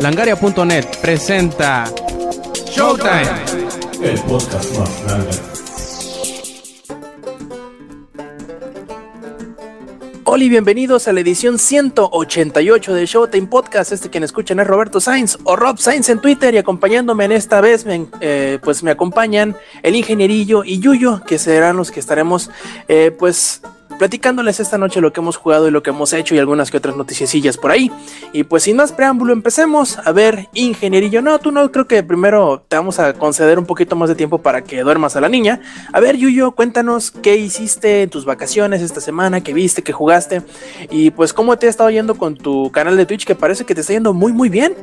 Langaria.net presenta Showtime. El podcast más grande. Hola y bienvenidos a la edición 188 de Showtime Podcast. Este quien escuchan es Roberto Sainz o Rob Sainz en Twitter y acompañándome en esta vez, me, eh, pues me acompañan el ingenierillo y Yuyo, que serán los que estaremos eh, pues platicándoles esta noche lo que hemos jugado y lo que hemos hecho y algunas que otras noticiecillas por ahí. Y pues sin más preámbulo, empecemos. A ver, ingenierillo, no, tú no, creo que primero te vamos a conceder un poquito más de tiempo para que duermas a la niña. A ver, Yuyo, cuéntanos qué hiciste en tus vacaciones esta semana, qué viste, qué jugaste y pues cómo te ha estado yendo con tu canal de Twitch que parece que te está yendo muy muy bien.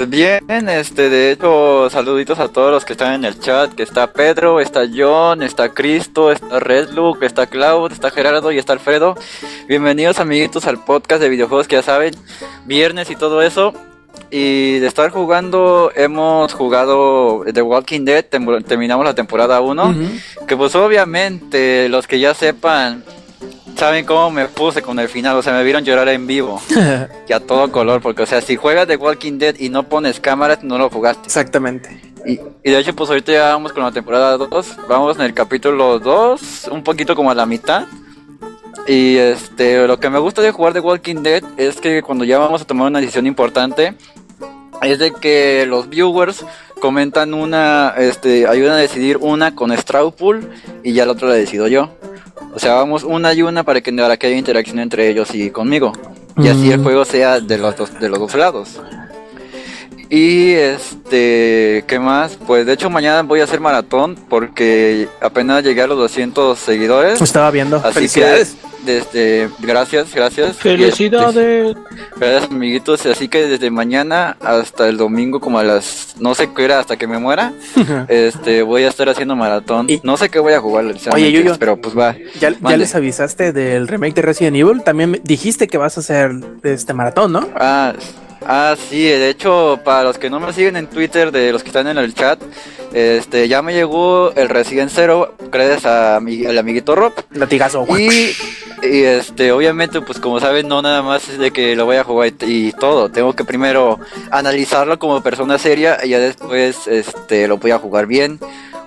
Pues bien, este, de hecho, saluditos a todos los que están en el chat, que está Pedro, está John, está Cristo, está Redlook, está Cloud, está Gerardo y está Alfredo. Bienvenidos amiguitos al podcast de videojuegos que ya saben, viernes y todo eso. Y de estar jugando, hemos jugado The Walking Dead, terminamos la temporada 1, que pues obviamente los que ya sepan saben cómo me puse con el final, o sea, me vieron llorar en vivo. y a todo color, porque, o sea, si juegas The Walking Dead y no pones cámaras, no lo jugaste. Exactamente. Y, y de hecho, pues ahorita ya vamos con la temporada 2. Vamos en el capítulo 2, un poquito como a la mitad. Y este, lo que me gusta de jugar The Walking Dead es que cuando ya vamos a tomar una decisión importante, es de que los viewers comentan una, este, ayudan a decidir una con Straw Pool y ya la otra la decido yo. O sea, vamos una y una para que, para que haya interacción entre ellos y conmigo. Y así el juego sea de los dos, de los dos lados. Y este, ¿qué más? Pues de hecho mañana voy a hacer maratón porque apenas llegué a los 200 seguidores. Estaba viendo. Así que desde gracias, gracias. Felicidades. Gracias, amiguitos. Así que desde mañana hasta el domingo, como a las no sé qué era, hasta que me muera, este, voy a estar haciendo maratón. Y- no sé qué voy a jugar, Oye, Yuyo. pero pues va. ¿Ya, ya les avisaste del remake de Resident Evil. También me- dijiste que vas a hacer este maratón, ¿no? Ah, ah, sí, de hecho, para los que no me siguen en Twitter, de los que están en el chat, este, ya me llegó el Resident Zero, gracias a mi, al amiguito Rob. Latigazo. Y, y, este, obviamente, pues como saben, no nada más es de que lo voy a jugar y, y todo. Tengo que primero analizarlo como persona seria y ya después este, lo voy a jugar bien.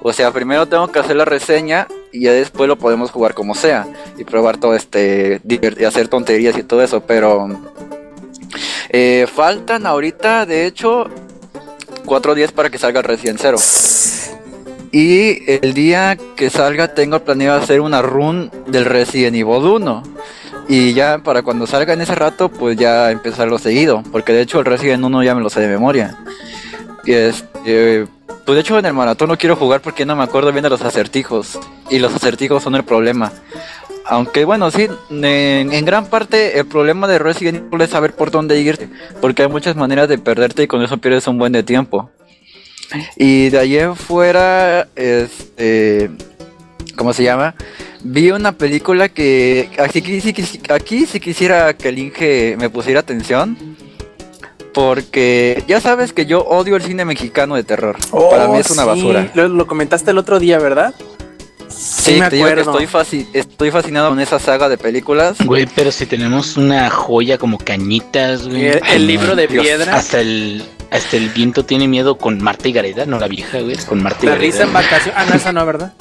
O sea, primero tengo que hacer la reseña y ya después lo podemos jugar como sea. Y probar todo este, y hacer tonterías y todo eso. Pero eh, faltan ahorita, de hecho, cuatro días para que salga el Resident Zero. Y el día que salga tengo planeado hacer una run del Resident Evil 1. Y ya para cuando salga en ese rato, pues ya empezarlo seguido. Porque de hecho el Resident 1 ya me lo sé de memoria. Este, pues de hecho en el maratón no quiero jugar porque no me acuerdo bien de los acertijos. Y los acertijos son el problema. Aunque bueno, sí, en, en gran parte el problema de Resident Evil es saber por dónde irte. Porque hay muchas maneras de perderte y con eso pierdes un buen de tiempo. Y de allí en fuera, este, ¿cómo se llama? Vi una película que aquí, aquí sí quisiera que el Inge me pusiera atención. Porque ya sabes que yo odio el cine mexicano de terror. Para mí es una Oh, sí, basura. Lo, lo comentaste el otro día, ¿verdad? Sí, me te digo que acuerdo. estoy, fasci- estoy fascinado con esa saga de películas. Güey, pero si tenemos una joya como cañitas, güey. El, el libro de Dios. piedra. Hasta el, hasta el viento tiene miedo con Marta y Gareda, no la vieja, güey, con Marta y La Gareda. risa en vacación. Ah, no, esa no, ¿verdad?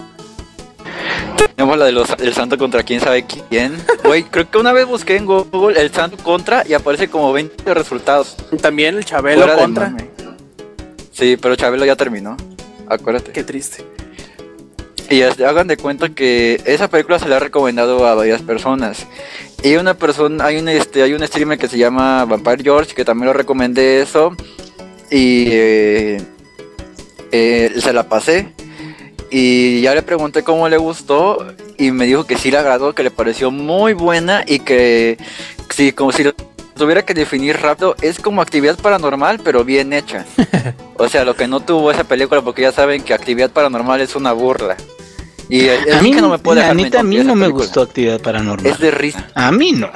Tenemos la de los el santo contra quién sabe quién. Güey, creo que una vez busqué en Google el santo contra y aparece como 20 resultados. También el Chabelo Fuera contra. Sí, pero Chabelo ya terminó. Acuérdate. Qué triste. Y hagan de cuenta que esa película se la ha recomendado a varias personas. Y una persona, hay un este, hay un streamer que se llama Vampire George que también lo recomendé eso. Y eh, eh, se la pasé. Y ya le pregunté cómo le gustó. Y me dijo que sí le agradó, que le pareció muy buena. Y que sí, como si lo tuviera que definir rápido, es como actividad paranormal, pero bien hecha. O sea, lo que no tuvo esa película, porque ya saben que actividad paranormal es una burla. Y A mí, no me puede a mí no me película. gustó Actividad Paranormal. Es de risa. A mí no.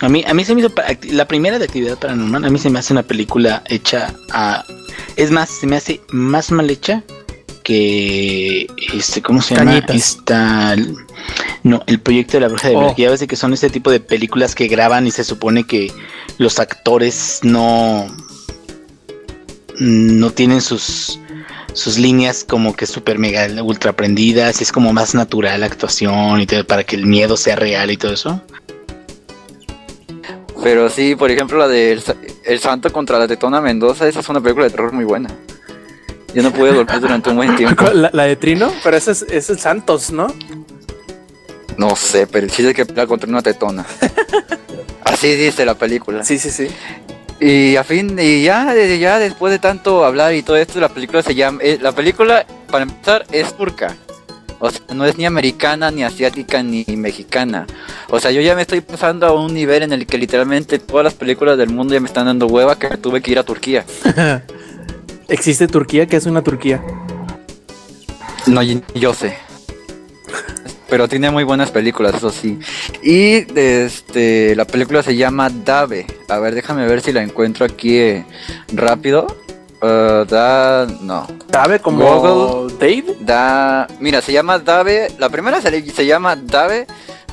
A mí, a mí se me hizo la primera de Actividad Paranormal. A mí se me hace una película hecha a. Es más, se me hace más mal hecha que. Este, ¿Cómo se llama? Cañitas. Esta. No, el proyecto de la bruja de Oh. Blair. Ya ves que son este tipo de películas que graban y se supone que los actores no. No tienen sus. Sus líneas como que súper mega ultra prendidas. y Es como más natural la actuación y todo para que el miedo sea real y todo eso. Pero sí, por ejemplo, la de El, Sa- El Santo contra la Tetona Mendoza, esa es una película de terror muy buena. Yo no pude dormir durante un buen tiempo. ¿La, la de Trino? Pero ese es, ese es Santos, ¿no? No sé, pero sí de que pelea contra una tetona. Así dice la película. Sí, sí, sí. Y a fin, y ya, ya después de tanto hablar y todo esto, la película se llama, eh, la película, para empezar, es turca. O sea, no es ni americana, ni asiática, ni mexicana. O sea, yo ya me estoy pasando a un nivel en el que literalmente todas las películas del mundo ya me están dando hueva que tuve que ir a Turquía. ¿Existe Turquía? ¿Qué es una Turquía? No, yo sé. Pero tiene muy buenas películas, eso sí. Y este, la película se llama Dave. A ver, déjame ver si la encuentro aquí eh, rápido. Uh, da, no. ¿Sabe como Google. Dave? Da, mira, se llama Dave. La primera se, se llama Dave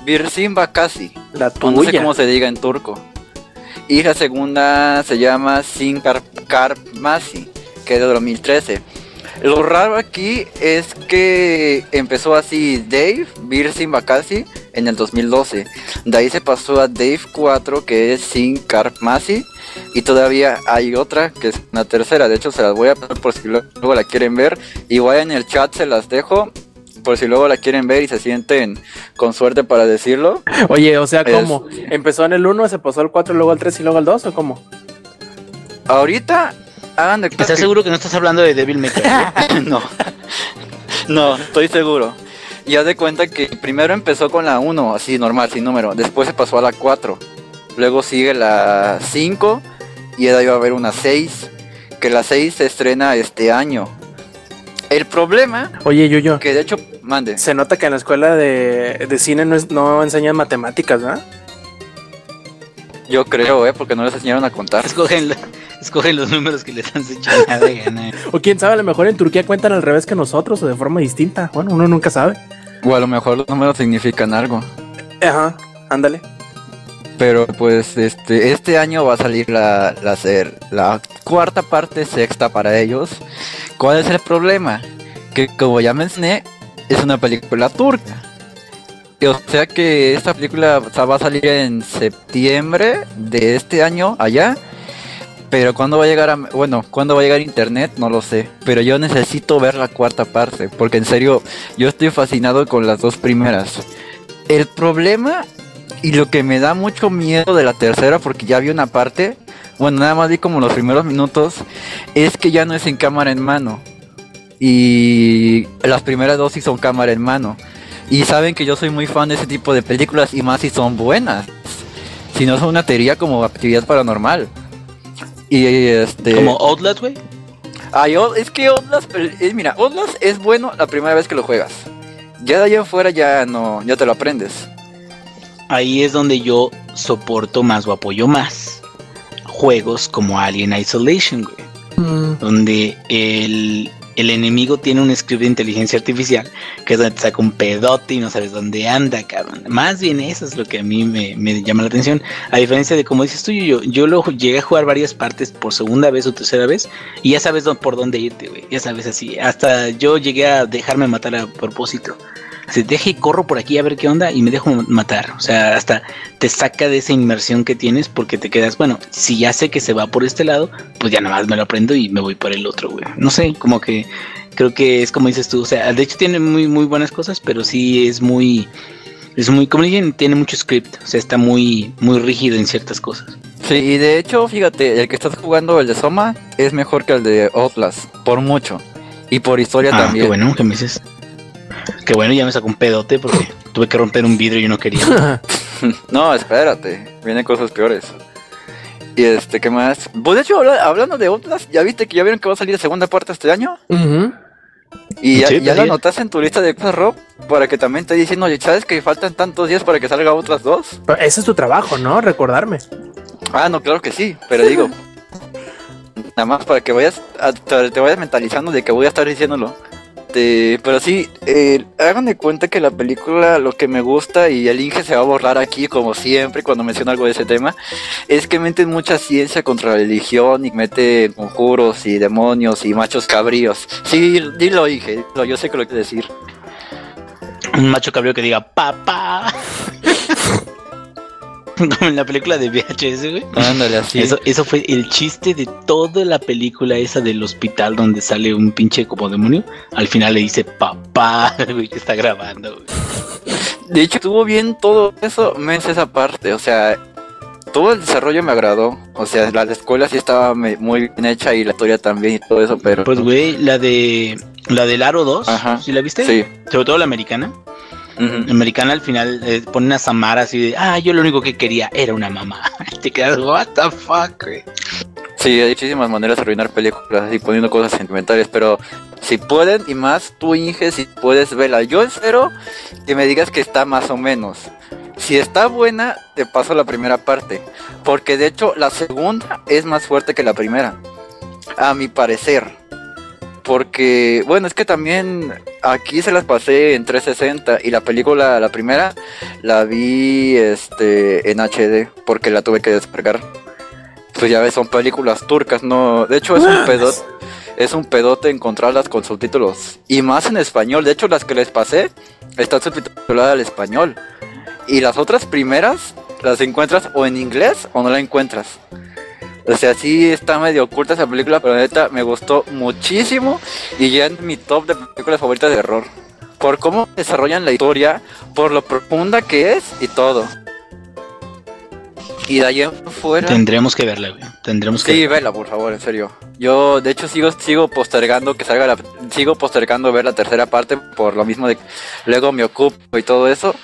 Birsin Bakasi. La o No sé tuya. cómo se diga en turco. Y la segunda se llama Sin Karmasi, que es de 2013. Lo raro aquí es que empezó así Dave Birsin Bakasi en el 2012. De ahí se pasó a Dave 4, que es Sin Karmasi. Y todavía hay otra, que es una tercera. De hecho, se las voy a poner por si luego la quieren ver. Igual en el chat se las dejo. Por si luego la quieren ver y se sienten con suerte para decirlo. Oye, o sea, Es- ¿cómo? ¿Empezó en el 1, se pasó al 4, luego al 3 y luego al 2 o cómo? Ahorita, hagan de ¿Estás que- seguro que no estás hablando de Devil May Cry? no. No, estoy seguro. Y haz de cuenta que primero empezó con la 1, así normal, sin número. Después se pasó a la 4. Luego sigue la 5. Y de ahí va a haber una 6. Que la 6 se estrena este año. El problema, Oye, Yuyo, que de hecho, mande. se nota que en la escuela de, de cine no, es- no enseñan matemáticas, ¿verdad? Yo creo, ¿eh? Porque no les enseñaron a contar. escogen, la- escogen los números que les han de gana. O quién sabe, a lo mejor en Turquía cuentan al revés que nosotros o de forma distinta. Bueno, uno nunca sabe. O a lo mejor los números significan algo. Ajá, ándale. Pero pues este este año va a salir la, la, ser- la cuarta parte sexta para ellos. ¿Cuál es el problema? Que como ya mencioné, es una película turca. O sea que esta película o sea, va a salir en septiembre de este año allá. Pero cuando va a llegar a, bueno, cuando va a llegar internet, no lo sé. Pero yo necesito ver la cuarta parte. Porque en serio, yo estoy fascinado con las dos primeras. El problema y lo que me da mucho miedo de la tercera, porque ya vi una parte, bueno, nada más vi como los primeros minutos, es que ya no es en cámara en mano. Y las primeras dos sí son cámara en mano. Y saben que yo soy muy fan de ese tipo de películas y más si son buenas. Si no son una teoría como actividad paranormal. Y este... Como Outlast, güey. Ay, es que Outlast, eh, mira, Outlast es bueno la primera vez que lo juegas. Ya de allá afuera ya no, ya te lo aprendes. Ahí es donde yo soporto más o apoyo más juegos como Alien Isolation, güey. Donde el, el enemigo tiene un script de inteligencia artificial que es donde te saca un pedote y no sabes dónde anda, cabrón. Más bien eso es lo que a mí me, llama la atención. A diferencia de como dices tú, yo, yo lo llegué a jugar varias partes por segunda vez o tercera vez y ya sabes por dónde irte, güey. Ya sabes así. Hasta yo llegué a dejarme matar a propósito. Se deje y corro por aquí a ver qué onda y me dejo matar. O sea, hasta te saca de esa inmersión que tienes porque te quedas, bueno, si ya sé que se va por este lado, pues ya nada más me lo aprendo y me voy por el otro, güey. No sé, como que creo que es como dices tú, o sea, de hecho tiene muy muy buenas cosas, pero sí es muy es muy como dicen, tiene mucho script, o sea, está muy muy rígido en ciertas cosas. Sí, y de hecho, fíjate, el que estás jugando, el de Soma, es mejor que el de Outlast, por mucho. Y por historia Ah, también. qué bueno, ¿qué me dices? Qué bueno, ya me sacó un pedote porque tuve que romper un vidrio y no quería. No, espérate, vienen cosas peores. Y este, ¿qué más? Pues de hecho, habla- hablando de Outlast, ¿ya viste que ya vieron que va a salir la segunda parte este año? Y ya, Sí, ya la es. anotaste en tu lista de cosas, Rob, para que también te diciendo, oye, ¿sabes que faltan tantos días para que salga otras dos? Pero Ese es tu trabajo, ¿no? Recordarme. Ah, no, claro que sí, pero digo, nada más para que vayas, a- te vayas mentalizando de que voy a estar diciéndolo. Este, pero sí, eh, hagan de cuenta que la película, lo que me gusta, y el Inge se va a borrar aquí, como siempre, cuando menciona algo de ese tema, es que meten mucha ciencia contra la religión y mete conjuros y demonios y machos cabríos. Sí, dilo, Inge, yo sé que lo quieres decir. Un macho cabrío que diga papá. Como en la película de VHS, güey. Ándale, así. Eso, eso fue el chiste de toda la película esa del hospital donde sale un pinche como demonio. Al final le dice papá, güey, que está grabando, güey. De hecho, estuvo bien todo eso, menos esa parte, o sea, todo el desarrollo me agradó. O sea, la escuela sí estaba muy bien hecha y la historia también y todo eso, pero... Pues, güey, la de. La del Aro 2, Ajá. ¿sí la viste? Sí. Sobre todo la americana. Americana al final eh, pone a Samara así de, ah, yo lo único que quería era una mamá. Y te quedas, what the fuck, güey. Sí, hay muchísimas maneras de arruinar películas y poniendo cosas sentimentales, pero si pueden y más tú Inge, si puedes verla. Yo espero que me digas que está más o menos. Si está buena, te paso la primera parte, porque de hecho la segunda es más fuerte que la primera, a mi parecer. Porque, bueno, es que también aquí se las pasé en 360 y la película, la primera, la vi este en HD porque la tuve que descargar. Pues ya ves, son películas turcas, no. De hecho, es un pedote, es un pedote encontrarlas con subtítulos. Y más en español. De hecho, las que les pasé están subtituladas al español. Y las otras primeras las encuentras o en inglés o no la encuentras. O sea, sí está medio oculta esa película, pero neta me gustó muchísimo. Y ya en mi top de películas favoritas de terror. Por cómo desarrollan la historia, por lo profunda que es y todo. Y de ahí en fuera. Tendremos que verla, güey. Tendremos que Sí, vela, por favor, en serio. Yo, de hecho, sigo sigo postergando que salga la... Sigo postergando ver la tercera parte por lo mismo de que luego me ocupo y todo eso.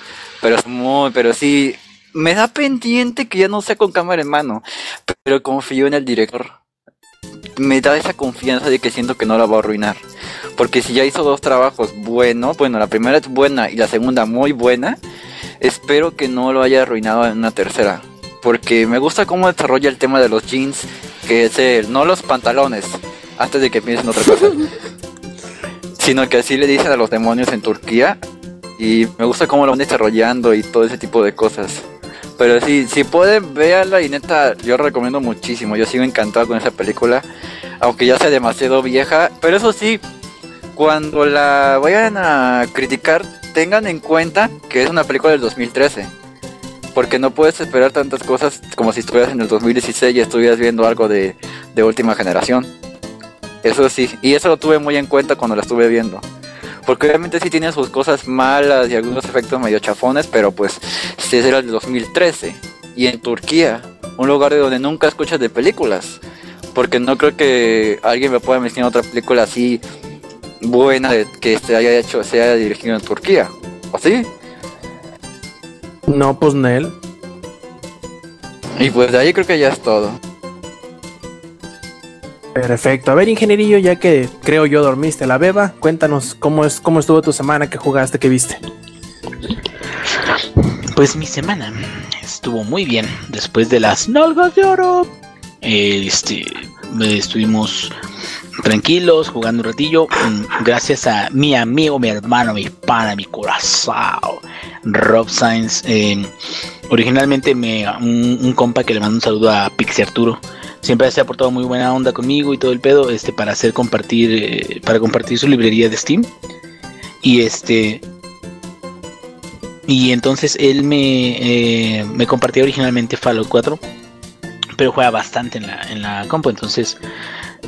Pero es muy... Pero sí... Me da pendiente que ya no sea con cámara en mano. Pero confío en el director. Me da esa confianza de que siento que no la va a arruinar. Porque si ya hizo dos trabajos buenos, bueno, la primera es buena y la segunda muy buena, espero que no lo haya arruinado en una tercera. Porque me gusta cómo desarrolla el tema de los jeans, que es el, no los pantalones, antes de que piensen otra cosa. sino que así le dicen a los demonios en Turquía. Y me gusta cómo lo van desarrollando y todo ese tipo de cosas. Pero sí, si pueden, véanla y neta, yo recomiendo muchísimo. Yo sigo encantado con esa película. Aunque ya sea demasiado vieja. Pero eso sí, cuando la vayan a criticar, tengan en cuenta que es una película del 2013. Porque no puedes esperar tantas cosas como si estuvieras en el 2016 y estuvieras viendo algo de, de última generación. Eso sí, y eso lo tuve muy en cuenta cuando la estuve viendo. Porque obviamente sí tiene sus cosas malas y algunos efectos medio chafones, pero pues sí era el 2013. Y en Turquía, un lugar de donde nunca escuchas de películas. Porque no creo que alguien me pueda mencionar otra película así buena que se haya hecho, se haya dirigido en Turquía. ¿O sí? No, pues Nel. Y pues de ahí creo que ya es todo. Perfecto. A ver, ingenierillo, ya que creo yo dormiste la beba, cuéntanos cómo es, cómo estuvo tu semana, qué jugaste, qué viste. Pues mi semana estuvo muy bien después de las nalgas de oro. Este, estuvimos tranquilos, jugando un ratillo, mm, gracias a mi amigo, mi hermano, mi pana, mi corazón, Rob Sainz. eh, originalmente me, un, un compa que le mando un saludo a Pixie Arturo. Siempre se ha portado muy buena onda conmigo y todo el pedo, este, para hacer compartir, eh, para compartir su librería de Steam. Y este, y entonces él me, eh, me compartía originalmente Fallout 4, pero juega bastante en la, en la compu, entonces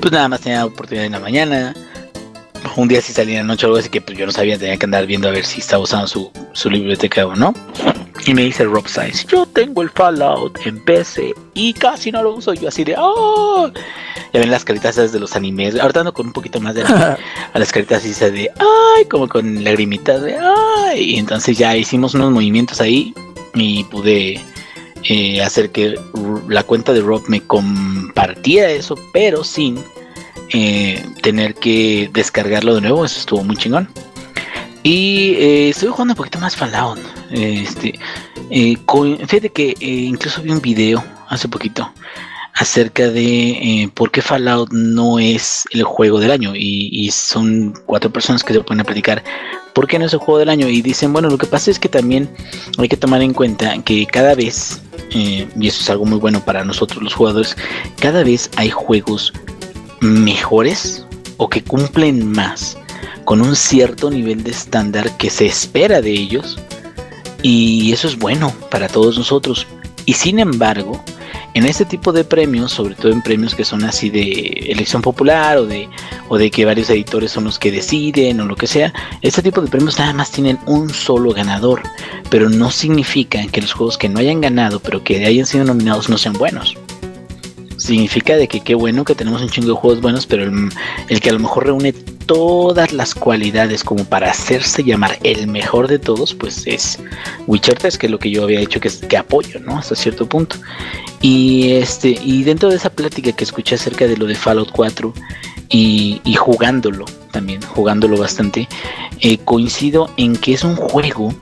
pues nada más tenía oportunidad en la mañana. Un día si salía en la noche o algo así que pues yo no sabía, tenía que andar viendo a ver si estaba usando su, su biblioteca o no. Y me dice Rob Size, yo tengo el Fallout en PC y casi no lo uso. Yo así de, ¡oh! Ya ven las caritas de los animes. Ahorita ando con un poquito más de anime. A las caritas dice de, ¡ay! Como con lagrimitas de, ¡ay! Y entonces ya hicimos unos movimientos ahí y pude eh, hacer que la cuenta de Rob me compartiera eso, pero sin eh, tener que descargarlo de nuevo. Eso estuvo muy chingón. Y eh, estuve jugando un poquito más Fallout. Este, eh, fíjate que eh, incluso vi un video hace poquito acerca de eh, por qué Fallout no es el juego del año. Y, son cuatro personas que se pueden platicar por qué no es el juego del año. Y dicen bueno lo que pasa es que también hay que tomar en cuenta que cada vez y eso es algo muy bueno para nosotros los jugadores cada vez hay juegos mejores o que cumplen más con un cierto nivel de estándar que se espera de ellos y eso es bueno para todos nosotros y sin embargo en este tipo de premios, sobre todo en premios que son así de elección popular o de, o de que varios editores son los que deciden o lo que sea, este tipo de premios nada más tienen un solo ganador, pero no significa que los juegos que no hayan ganado pero que hayan sido nominados no sean buenos. Significa de que qué bueno que tenemos un chingo de juegos buenos, pero el, el que a lo mejor reúne todas las cualidades como para hacerse llamar el mejor de todos, pues es Witcher 3, que es lo que yo había dicho que, que apoyo, ¿no? Hasta cierto punto. Y este, y dentro de esa plática que escuché acerca de lo de Fallout 4 y, jugándolo también, jugándolo bastante, eh, coincido en que es un juego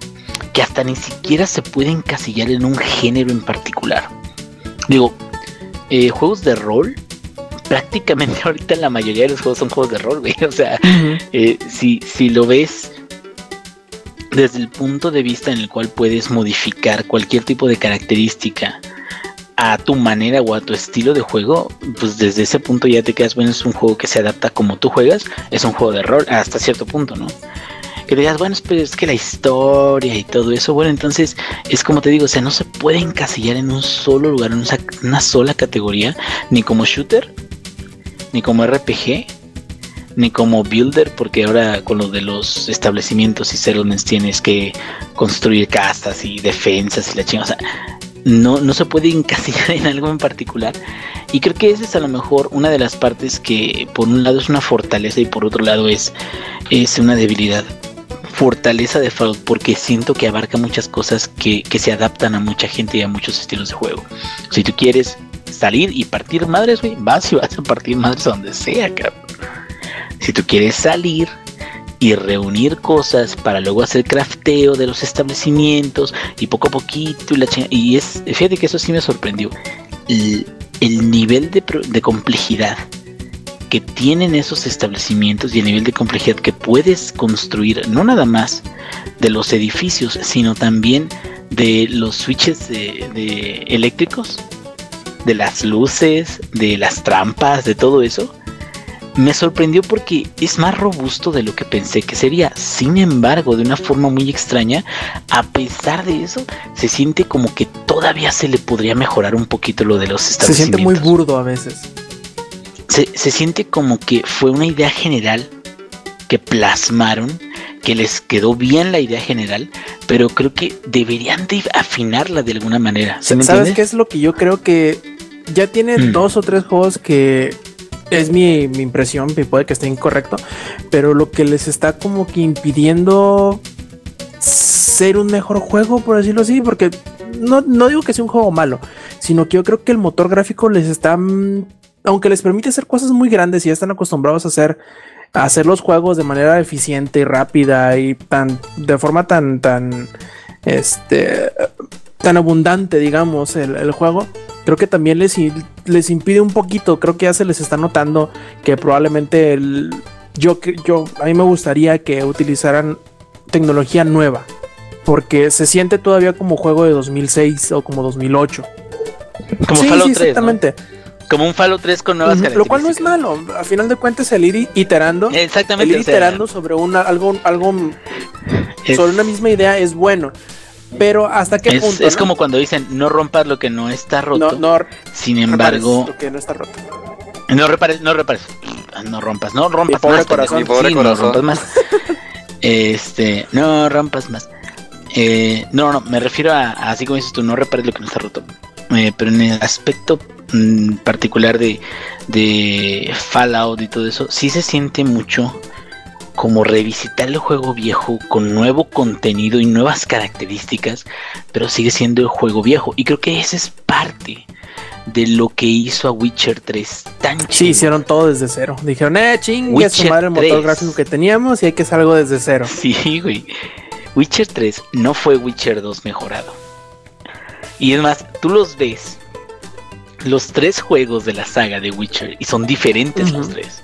que hasta ni siquiera se puede encasillar en un género en particular. Digo, eh, juegos de rol, prácticamente ahorita la mayoría de los juegos son juegos de rol, güey. O sea, eh, si, si lo ves desde el punto de vista en el cual puedes modificar cualquier tipo de característica a tu manera o a tu estilo de juego, pues desde ese punto ya te quedas, bueno, es un juego que se adapta como tú juegas, es un juego de rol hasta cierto punto, ¿no? Que digas, bueno, pero es que la historia y todo eso, bueno, entonces es como te digo, o sea, no se puede encasillar en un solo lugar, en una sola categoría, ni como shooter, ni como RPG, ni como builder, porque ahora con lo de los establecimientos y settlements tienes que construir casas y defensas y la chingada. O sea, no, no se puede encasillar en algo en particular. Y creo que esa es a lo mejor una de las partes que por un lado es una fortaleza y por otro lado es, es una debilidad. Fortaleza de Fallout porque siento que abarca muchas cosas que, que se adaptan a mucha gente y a muchos estilos de juego. Si tú quieres salir y partir madres, güey, vas y vas a partir madres donde sea, cabrón. Si tú quieres salir y reunir cosas para luego hacer crafteo de los establecimientos y poco a poquito y la y es fíjate que eso sí me sorprendió el, nivel de, complejidad que tienen esos establecimientos y el nivel de complejidad que puedes construir no nada más de los edificios sino también de los switches eléctricos de las luces de las trampas de todo eso me sorprendió porque es más robusto de lo que pensé que sería. Sin embargo, de una forma muy extraña, a pesar de eso, se siente como que todavía se le podría mejorar un poquito lo de los establecimientos. Se siente muy burdo a veces. Se, se siente como que fue una idea general que plasmaron, que les quedó bien la idea general, pero creo que deberían de afinarla de alguna manera. ¿Sabes qué es lo que yo creo que ya tiene mm. dos o tres juegos que es mi, impresión, puede que esté incorrecto, pero lo que les está como que impidiendo ser un mejor juego, por decirlo así, porque no, digo que sea un juego malo, sino que yo creo que el motor gráfico les está, mm, aunque les permite hacer cosas muy grandes y ya están acostumbrados a hacer, a hacer los juegos de manera eficiente y rápida y tan, de forma tan, tan, este, tan abundante, digamos, el juego creo que también les, les impide un poquito, creo que ya se les está notando que probablemente el, yo, yo, a mí me gustaría que utilizaran tecnología nueva, porque se siente todavía como juego de 2006 o como 2008. Como sí, Fallout 3, exactamente. Como un Fallout 3 con nuevas características. Lo cual no es malo. A final de cuentas, el ir iterando. Exactamente. El ir iterando sobre una, algo, algo sobre una misma idea es bueno. Pero hasta qué es, punto. Es como cuando dicen no rompas lo que no está roto. No, Sin embargo. Lo que no está roto. No repares, no repares. No rompas, no rompas pobre más. Corazón, pobre corazón. No rompas más. este, no rompas más. Eh, no, no, me refiero a, así como dices tú, no repares lo que no está roto. Eh, pero en el aspecto mm, particular de, de Fallout y todo eso, sí se siente mucho como revisitar el juego viejo con nuevo contenido y nuevas características, pero sigue siendo el juego viejo. Y creo que esa es parte de lo que hizo a Witcher 3 tan chido. Sí, hicieron todo desde cero. Dijeron, eh, chingue, sumar el motor gráfico que teníamos y hay que hacer algo desde cero. Sí, güey. Witcher 3 no fue Witcher 2 mejorado. Y es más, tú los ves los tres juegos de la saga de Witcher y son diferentes los tres.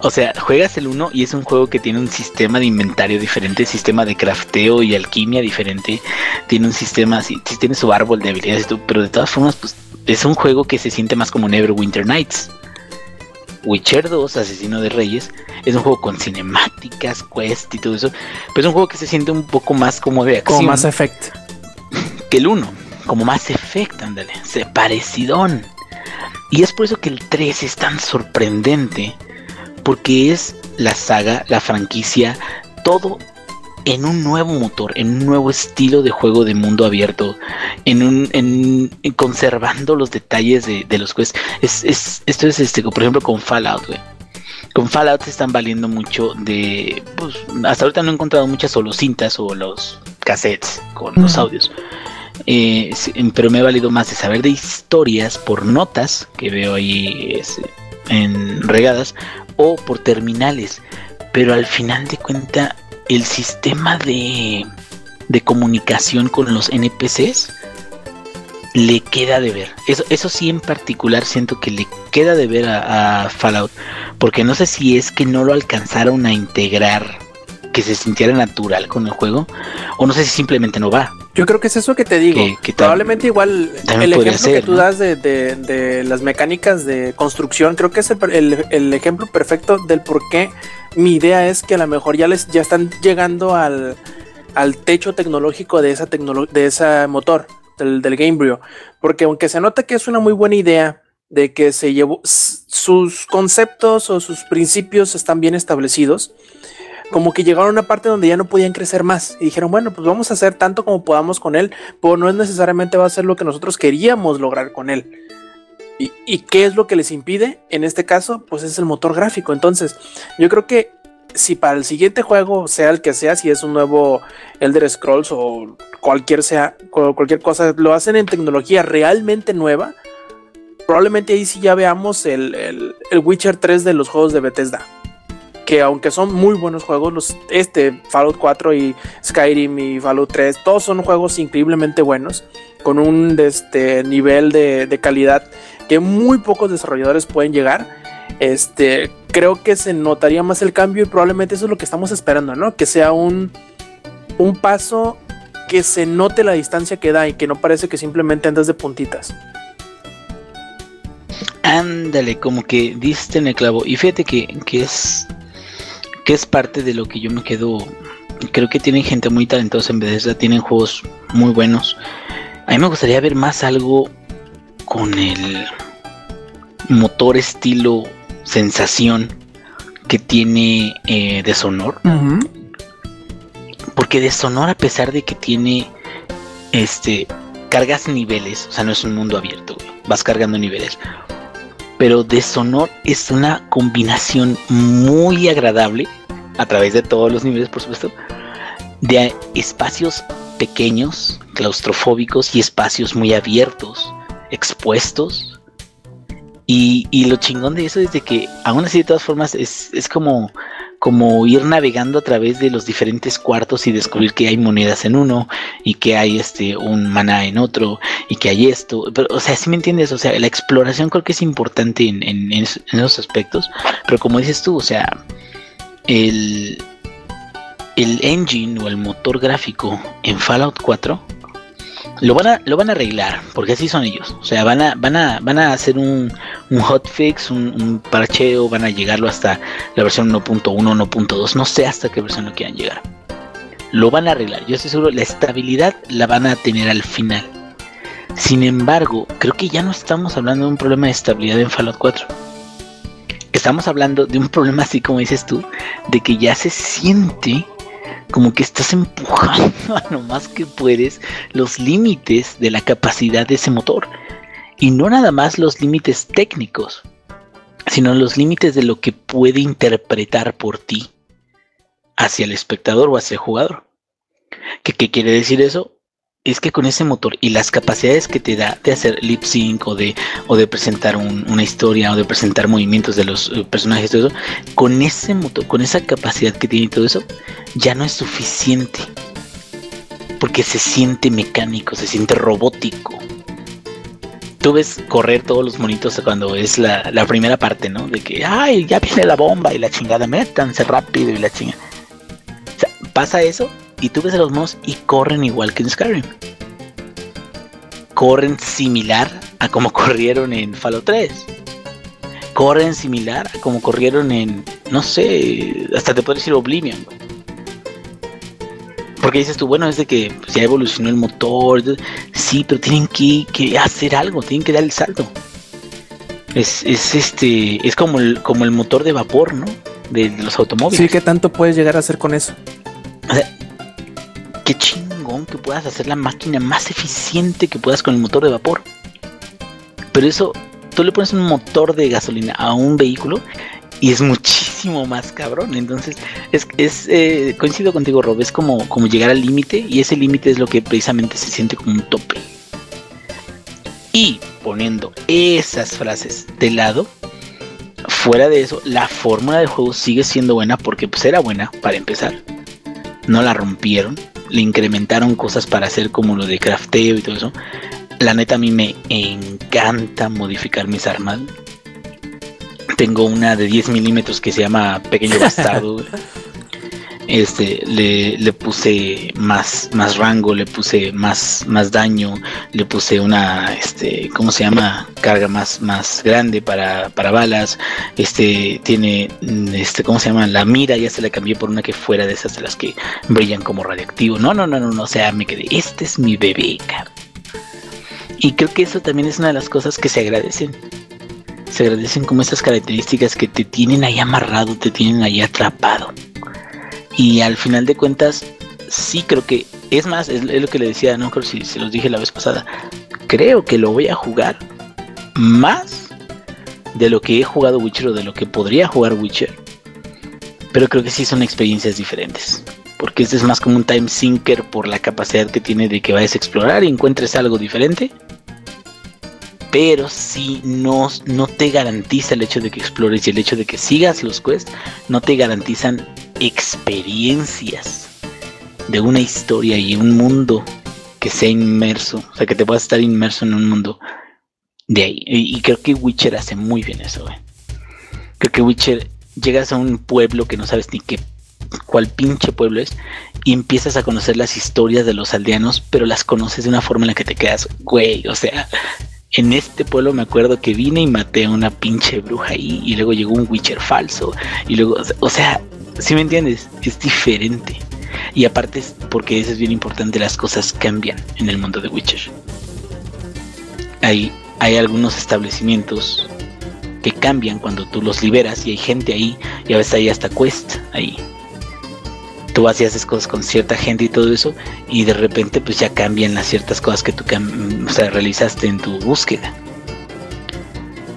O sea, juegas el uno y es un juego que tiene un sistema de inventario diferente, sistema de crafteo y alquimia diferente, tiene un sistema, sí, tiene su árbol de habilidades, pero de todas formas, pues es un juego que se siente más como Neverwinter Nights. Witcher 2, Asesino de Reyes, es un juego con cinemáticas, quest y todo eso, pero es un juego que se siente un poco más como de acción. Como más efect. Que el 1, como más efect, ándale, se parecidón. Y es por eso que el 3 es tan sorprendente, porque es la saga, la franquicia, todo en un nuevo motor, en un nuevo estilo de juego de mundo abierto, en un, en, conservando los detalles de, los quests. Es, es, esto es este, por ejemplo, con Fallout, güey. Con Fallout se están valiendo mucho de. Pues, hasta ahorita no he encontrado muchas solo cintas o los cassettes con los audios. Eh, pero me he valido más de saber de historias por notas que veo ahí en regadas o por terminales. Pero al final de cuenta el sistema de, de comunicación con los NPCs le queda de ver. Eso, eso sí en particular siento que le queda de ver a, Fallout. Porque no sé si es que no lo alcanzaron a integrar, que se sintiera natural con el juego, o no sé si simplemente no va. Yo creo que es eso que te digo. Que, Probablemente igual el ejemplo que tú das de, de, las mecánicas de construcción, creo que es el, el ejemplo perfecto del por qué mi idea es que a lo mejor ya les ya están llegando al, techo tecnológico de esa de ese motor del, del Gamebryo, porque aunque se nota que es una muy buena idea de que se llevó sus conceptos o sus principios están bien establecidos, como que llegaron a una parte donde ya no podían crecer más y dijeron, bueno, pues vamos a hacer tanto como podamos con él, pero no es necesariamente va a ser lo que nosotros queríamos lograr con él. ¿Y, qué es lo que les impide? En este caso, pues es el motor gráfico. Entonces, yo creo que si para el siguiente juego, sea el que sea, si es un nuevo Elder Scrolls o cualquier sea, cualquier cosa, lo hacen en tecnología realmente nueva, probablemente ahí sí ya veamos el, el, Witcher 3 de los juegos de Bethesda. Que aunque son muy buenos juegos, los, este Fallout 4 y Skyrim y Fallout 3, todos son juegos increíblemente buenos, con un este, nivel de, calidad que muy pocos desarrolladores pueden llegar, este, creo que se notaría más el cambio y probablemente eso es lo que estamos esperando, ¿no? Que sea un, un paso que se note la distancia que da y que no parece que simplemente andas de puntitas. Ándale, como que diste en el clavo. Y fíjate que, que es que es parte de lo que yo me quedo. Creo que tienen gente muy talentosa en Bethesda, tienen juegos muy buenos. A mí me gustaría ver más algo con el motor estilo sensación que tiene eh, Deshonor. Porque Deshonor, a pesar de que tiene este cargas niveles, o sea, no es un mundo abierto, vas cargando niveles. Pero Deshonor es una combinación muy agradable a través de todos los niveles, por supuesto, de espacios pequeños, claustrofóbicos y espacios muy abiertos expuestos. Y, y, lo chingón de eso es de que aún así de todas formas es, es como, como ir navegando a través de los diferentes cuartos y descubrir que hay monedas en uno y que hay este un maná en otro y que hay esto. Pero, o sea, si me entiendes, o sea, la exploración creo que es importante en, en, en esos aspectos. Pero como dices tú, o sea, el, el engine o el motor gráfico en Fallout 4 lo van a, lo van a arreglar, porque así son ellos. O sea, van a, van a, van a hacer un, un hotfix, un, un, parcheo, van a llegarlo hasta la versión 1.1, 1.2, no sé hasta qué versión lo quieran llegar. Lo van a arreglar, yo estoy seguro, la estabilidad la van a tener al final. Sin embargo, creo que ya no estamos hablando de un problema de estabilidad en Fallout 4. Estamos hablando de un problema así como dices tú, de que ya se siente como que estás empujando a lo más que puedes los límites de la capacidad de ese motor. Y no nada más los límites técnicos, sino los límites de lo que puede interpretar por ti hacia el espectador o hacia el jugador. ¿Qué, qué quiere decir eso? Es que con ese motor y las capacidades que te da de hacer lip sync o de, o de presentar una historia o de presentar movimientos de los eh, personajes, todo eso, con ese motor, con esa capacidad que tiene todo eso, ya no es suficiente. Porque se siente mecánico, se siente robótico. tú ves correr todos los monitos cuando es la, la primera parte, ¿no? De que, ay, ya viene la bomba y la chingada, métanse rápido y la chingada. O sea, pasa eso y tú ves a los monos y corren igual que en Skyrim. Corren similar a como corrieron en Fallout 3. Corren similar a como corrieron en, no sé, hasta te puedo decir Oblivion. güey. Porque dices tú, bueno, es de que pues, ya evolucionó el motor. Sí, pero tienen que, que hacer algo, tienen que dar el salto. Es, es este, es como el, como el motor de vapor, ¿no? De, de los automóviles. Sí, ¿qué tanto puedes llegar a hacer con eso? O sea, qué chingón que puedas hacer la máquina más eficiente que puedas con el motor de vapor. Pero eso, tú le pones un motor de gasolina a un vehículo y es muchísimo más cabrón. Entonces, es, es eh, coincido contigo, Rob, es como, como llegar al límite y ese límite es lo que precisamente se siente como un tope. Y poniendo esas frases de lado, fuera de eso, la fórmula del juego sigue siendo buena porque pues era buena para empezar. No la rompieron, le incrementaron cosas para hacer como lo de crafteo y todo eso. La neta a mí me encanta modificar mis armas. Tengo una de 10 milímetros que se llama Pequeño Bastardo. Este, le, le puse más, más rango, le puse más, más daño, le puse una, este, ¿cómo se llama? Carga más, más grande para, para balas. Este, tiene, mm, este, ¿cómo se llama? La mira ya se la cambié por una que fuera de esas de las que brillan como radioactivo. No, no, no, no, no, o sea, me quedé, este es mi bebé. Y creo que eso también es una de las cosas que se agradecen. Se agradecen como estas características que te tienen ahí amarrado, te tienen ahí atrapado. Y al final de cuentas, sí creo que, es más, es, lo que le decía, no creo si se los dije la vez pasada, creo que lo voy a jugar más de lo que he jugado Witcher o de lo que podría jugar Witcher. Pero creo que sí son experiencias diferentes. Porque este es más como un time sinker por la capacidad que tiene de que vayas a explorar y encuentres algo diferente. Pero si no, no te garantiza el hecho de que explores y el hecho de que sigas los quests, no te garantizan experiencias de una historia y un mundo que sea inmerso, o sea, que te puedas estar inmerso en un mundo de ahí. Y, creo que Witcher hace muy bien eso, güey. Creo que Witcher llegas a un pueblo que no sabes ni qué cuál pinche pueblo es y empiezas a conocer las historias de los aldeanos, pero las conoces de una forma en la que te quedas, güey, o sea, en este pueblo me acuerdo que vine y maté a una pinche bruja ahí y luego llegó un Witcher falso y luego, o sea, si me entiendes, es diferente. Y aparte es porque eso es bien importante, las cosas cambian en el mundo de Witcher. Hay, hay algunos establecimientos que cambian cuando tú los liberas y hay gente ahí y a veces hay hasta quest ahí. Tú vas y haces cosas con cierta gente y todo eso y de repente pues ya cambian las ciertas cosas que tú o sea, realizaste en tu búsqueda.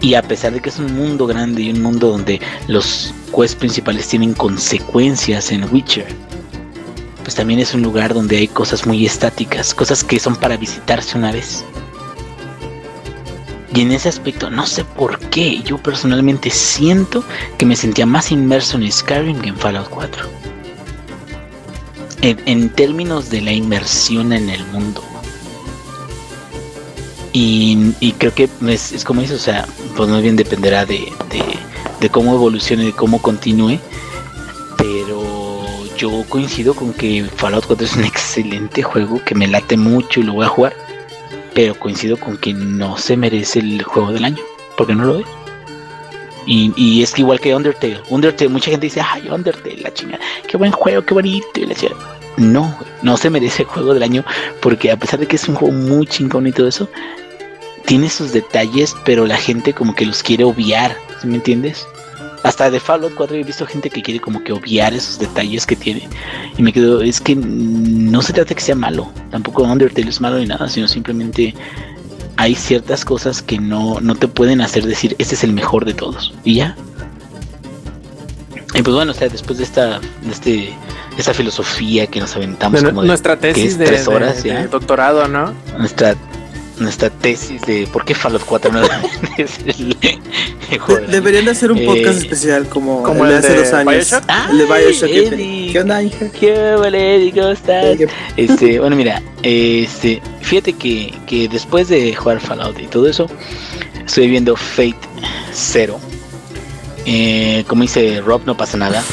Y a pesar de que es un mundo grande y un mundo donde los quests principales tienen consecuencias en Witcher, pues también es un lugar donde hay cosas muy estáticas, cosas que son para visitarse una vez. Y en ese aspecto, no sé por qué, yo personalmente siento que me sentía más inmerso en Skyrim que en Fallout 4. En, en términos de la inmersión en el mundo. Y, y creo que es, como eso, o sea, pues más bien dependerá de, de, de cómo evolucione, de cómo continúe. Pero yo coincido con que Fallout 4 es un excelente juego que me late mucho y lo voy a jugar pero coincido con que no se merece el juego del año, porque no lo es. Y, es igual que Undertale. Undertale, mucha gente dice, ay, Undertale, la chingada, qué buen juego, qué bonito. Y la chingada. No, no se merece el juego del año, porque a pesar de que es un juego muy chingón y todo eso, tiene sus detalles, pero la gente como que los quiere obviar, ¿sí me entiendes? Hasta de Fallout 4 he visto gente que quiere como que obviar esos detalles que tiene. Y me quedo, es que no se trata de que sea malo. Tampoco Undertale es malo ni nada, sino simplemente hay ciertas cosas que no, no te pueden hacer decir, este es el mejor de todos. Y ya. Y pues bueno, o sea, después de esta, de este, esta filosofía que nos aventamos como de, nuestra ¿qué tesis es? de, tres horas de ya. doctorado, ¿no? nuestra nuestra tesis de por qué Fallout 4 no es el, el juego De- deberían de hacer un Eh, podcast especial como, como el de hace dos años. Bioshock. Ah, el de Bioshock. Eddie. ¿Qué onda, hija? ¿Qué vale, Eddie? ¿Cómo estás? Eh, Este, bueno, mira, este, fíjate que, que después de jugar Fallout y todo eso, estoy viendo Fate Zero. Eh, como dice Rob, no pasa nada.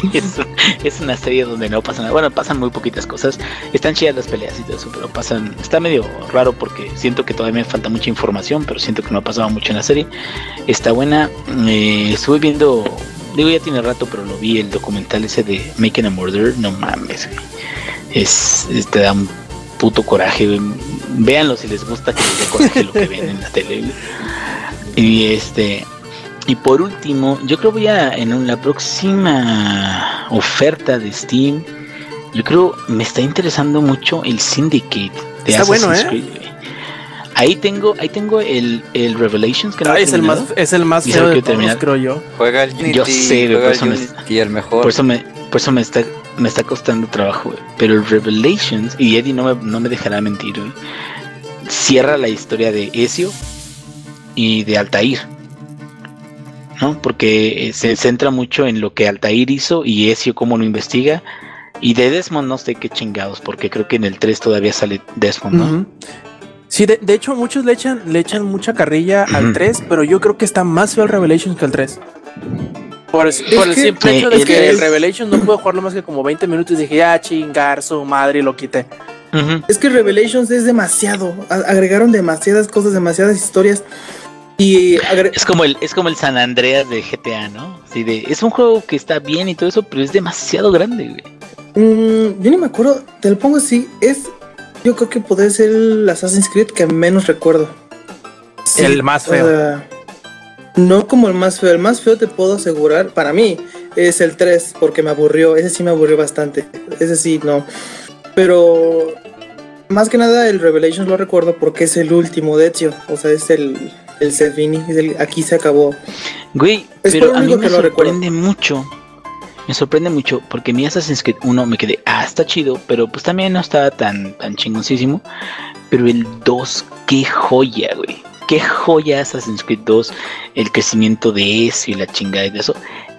es, una serie donde no pasa nada. Bueno, pasan muy poquitas cosas. Están chidas las peleas y todo eso, pero pasan. Está medio raro porque siento que todavía me falta mucha información, pero siento que no ha pasado mucho en la serie. Está buena. Eh, estuve viendo. Digo, ya tiene rato, pero lo vi el documental ese de Making a Murder. No mames, güey. Es, es- te da un puto coraje, güey. Véanlo si les gusta que les coraje lo que ven en la tele. Y este. Y por último, yo creo voy a en la próxima oferta de Steam. Yo creo me está interesando mucho el Syndicate de Está bueno, Assassin's ¿eh? Creed. Ahí tengo, ahí tengo el, el Revelations que no Ah, he es el más, es el más feo de todos, terminar. creo yo. Juega el Unity, Yo sé, güey, juega por el eso me- Unity, el mejor. Por eso me, por eso me está, me está costando trabajo, güey. Pero el Revelations, y Eddie no me, no me dejará mentir, güey. Cierra la historia de Ezio y de Altair. ¿No? Porque eh, se centra mucho en lo que Altair hizo y Ezio cómo lo investiga. Y de Desmond no sé qué chingados, porque creo que en el 3 todavía sale Desmond, ¿no? Sí, de, de hecho, muchos le echan, le echan mucha carrilla al Ujú. 3, pero yo creo que está más feo el Revelations que el 3. Por el, por el que- simple hecho de es que que el Revelations no puedo jugarlo más que como 20 minutos y dije, ya chingar su madre y lo quité. Es que Revelations es demasiado. A- agregaron demasiadas cosas, demasiadas historias. Y Es como el, es como el San Andreas de GTA, ¿no? Así de, es un juego que está bien y todo eso, pero es demasiado grande, güey. Mm, yo ni me acuerdo, te lo pongo así. Es. Yo creo que podría ser el Assassin's Creed que menos recuerdo. Sí, El más feo. no como el más feo. El más feo te puedo asegurar, para mí, es el 3, porque me aburrió. Ese sí me aburrió bastante. Ese sí, no. Pero. Más que nada, el Revelations lo recuerdo porque es el último de Ezio. O sea, es el. El. Es el, aquí se acabó. Güey, Es pero a mí me sorprende mucho. Me sorprende mucho porque mi Assassin's Creed 1 me quedé, ah, está chido, pero pues también no estaba tan, tan chingoncísimo. Pero el 2, qué joya, güey. Qué joya Assassin's Creed 2. El crecimiento de eso y la chingada y de eso.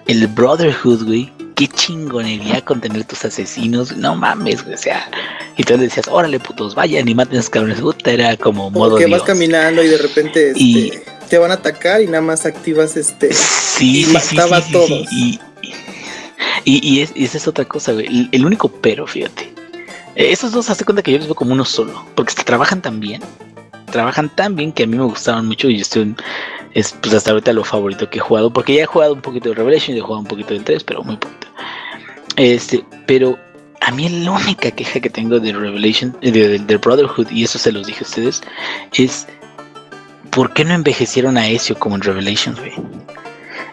El Brotherhood, güey. Qué chingonería con tener tus asesinos. No mames, güey. O sea, y tú le decías, órale, putos, vayan y maten a esos cabrones. Puta, era como modo que vas Dios. caminando y de repente este, Y- te van a atacar y nada más activas este. Sí, y sí, mataba sí, a todos. Y, y, y es- esa es otra cosa, güey. El, el único pero, fíjate. Eh, Esos dos hace cuenta que yo los veo como uno solo. Porque trabajan tan bien. Trabajan tan bien que a mí me gustaron mucho. Y estoy en- es pues hasta ahorita lo favorito que he jugado. Porque ya he jugado un poquito de Revelation y he jugado un poquito del 3, pero muy poquito. Este, pero a mí la única queja que tengo de Revelation, eh, de, de- del Brotherhood, y eso se los dije a ustedes, es ¿por qué no envejecieron a Ezio como en Revelations, güey?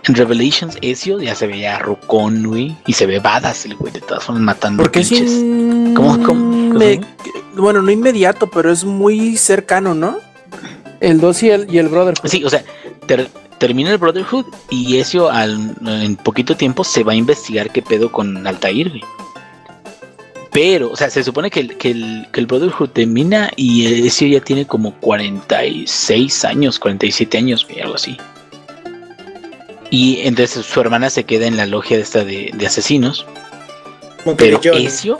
En Revelations, Ezio ya se veía rucón, güey, y se ve badass el güey, de todas formas matando Porque es pinches. in- ¿Cómo- cómo- me- bueno, no inmediato, pero es muy cercano, ¿no? El 2 y el, y el Brotherhood. Sí, o sea, ter- termina el Brotherhood y Ezio al, en poquito tiempo se va a investigar qué pedo con Altair, güey. Pero, o sea, se supone que el, que el, que el Brotherhood termina y Ezio ya tiene como 46 años, 47 años, güey, algo así. Y entonces su hermana se queda en la logia de esta de, de asesinos. Como Pero Ezio,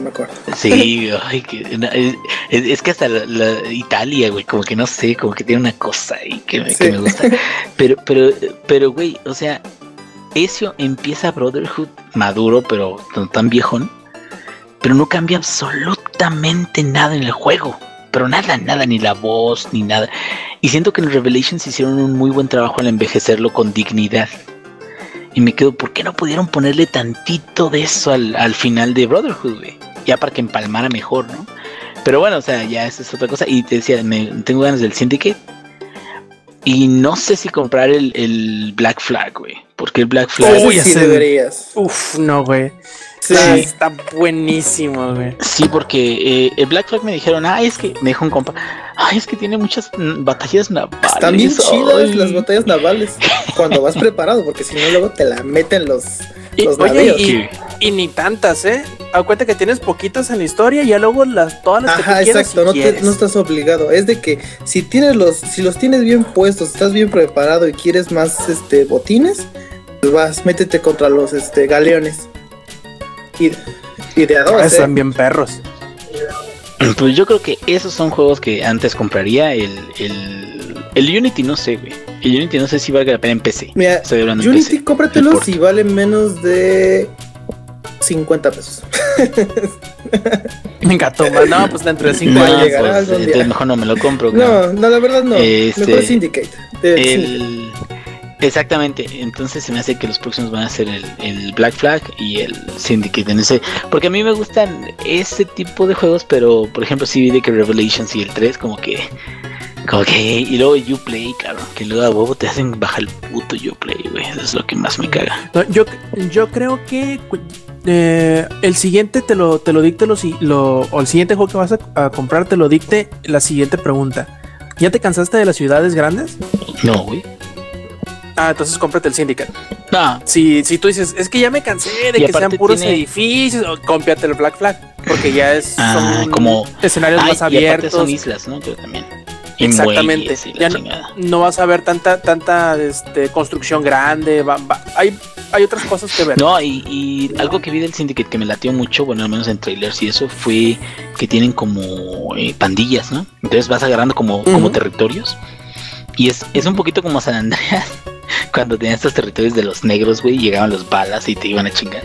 me acuerdo. sí, ay, que- no, es, que hasta la, la Italia, güey, como que no sé, como que tiene una cosa ahí que, me- que Sí. me gusta. Pero, pero, pero, güey, o sea, Ezio empieza Brotherhood maduro, pero no tan viejón, pero no cambia absolutamente nada en el juego. Pero nada, nada, ni la voz, ni nada. Y siento que en Revelations hicieron un muy buen trabajo al envejecerlo con dignidad. Y me quedo, ¿por qué no pudieron ponerle tantito de eso al, al final de Brotherhood, güey? Ya para que empalmara mejor, ¿no? Pero bueno, o sea, ya esa es otra cosa. Y te decía, me, tengo ganas del Syndicate. Y no sé si comprar el, el Black Flag, güey. Porque el Black Flag. Uy, sí deberías. Uf, no, güey. Sí. Está, está buenísimo, güey. Sí, porque eh, el Black Flag me dijeron, ah, es que, me dijo un compa, ay, es que tiene muchas batallas navales. Están bien chidas ay". las batallas navales cuando vas preparado, porque si no luego te la meten los Y, Los oye, navíos. y, y ni tantas, ¿eh? A cuenta que tienes poquitas en la historia y ya luego las, todas las que Ajá, quieras exacto, si no, te- quieres. no estás obligado. Es de que si tienes los, si los tienes bien puestos, estás bien preparado y quieres más este botines, pues vas, métete contra los este galeones. Y, y de a dos, Ah, ¿eh? Están bien perros. Pues yo creo que esos son juegos que antes compraría. El, el, el Unity no sé, güey. El Unity no sé si valga la pena en PC. Mira, Estoy hablando en Unity, PC. cómpratelos Importa. si vale menos de 50 pesos. Me encantó, man. No, pues dentro de cinco No, años. No, pues, entonces mejor no me lo compro. güey. No, no, la verdad no. Este, Mejor Syndicate. Eh, Syndicate. Exactamente, entonces se me hace que los próximos van a ser el, el Black Flag y el Syndicate en ese, porque a mí me gustan ese tipo de juegos, pero por ejemplo sí vi de que Revelations y el 3 como que como que y luego Uplay, cabrón, que luego a huevo te hacen bajar el puto Uplay, güey, eso es lo que más me caga. No, yo, yo creo que eh, el siguiente te lo, te lo dicte lo, si- lo- o el siguiente juego que vas a, a comprar te lo dicte la siguiente pregunta. ¿Ya te cansaste de las ciudades grandes? No, güey. Ah, entonces cómprate el Syndicate. No, Si, si tú dices, es que ya me cansé de Y que sean puros tiene- edificios, o cómprate el Black Flag. Porque ya es Ah, son como- escenarios Ay, más y abiertos. son islas, ¿no? Pero también. Exactamente. y Ya no- vas a ver tanta, tanta este, construcción grande. va- va- hay, hay otras cosas que ver. No, y, y algo que vi del Syndicate que me latió mucho, bueno, al menos en trailers y eso, fue que tienen como eh, pandillas, ¿no? Entonces vas agarrando como, como territorios. Y es, es un poquito como San Andreas, cuando tenían estos territorios de los negros, güey, llegaban los balas y te iban a chingar.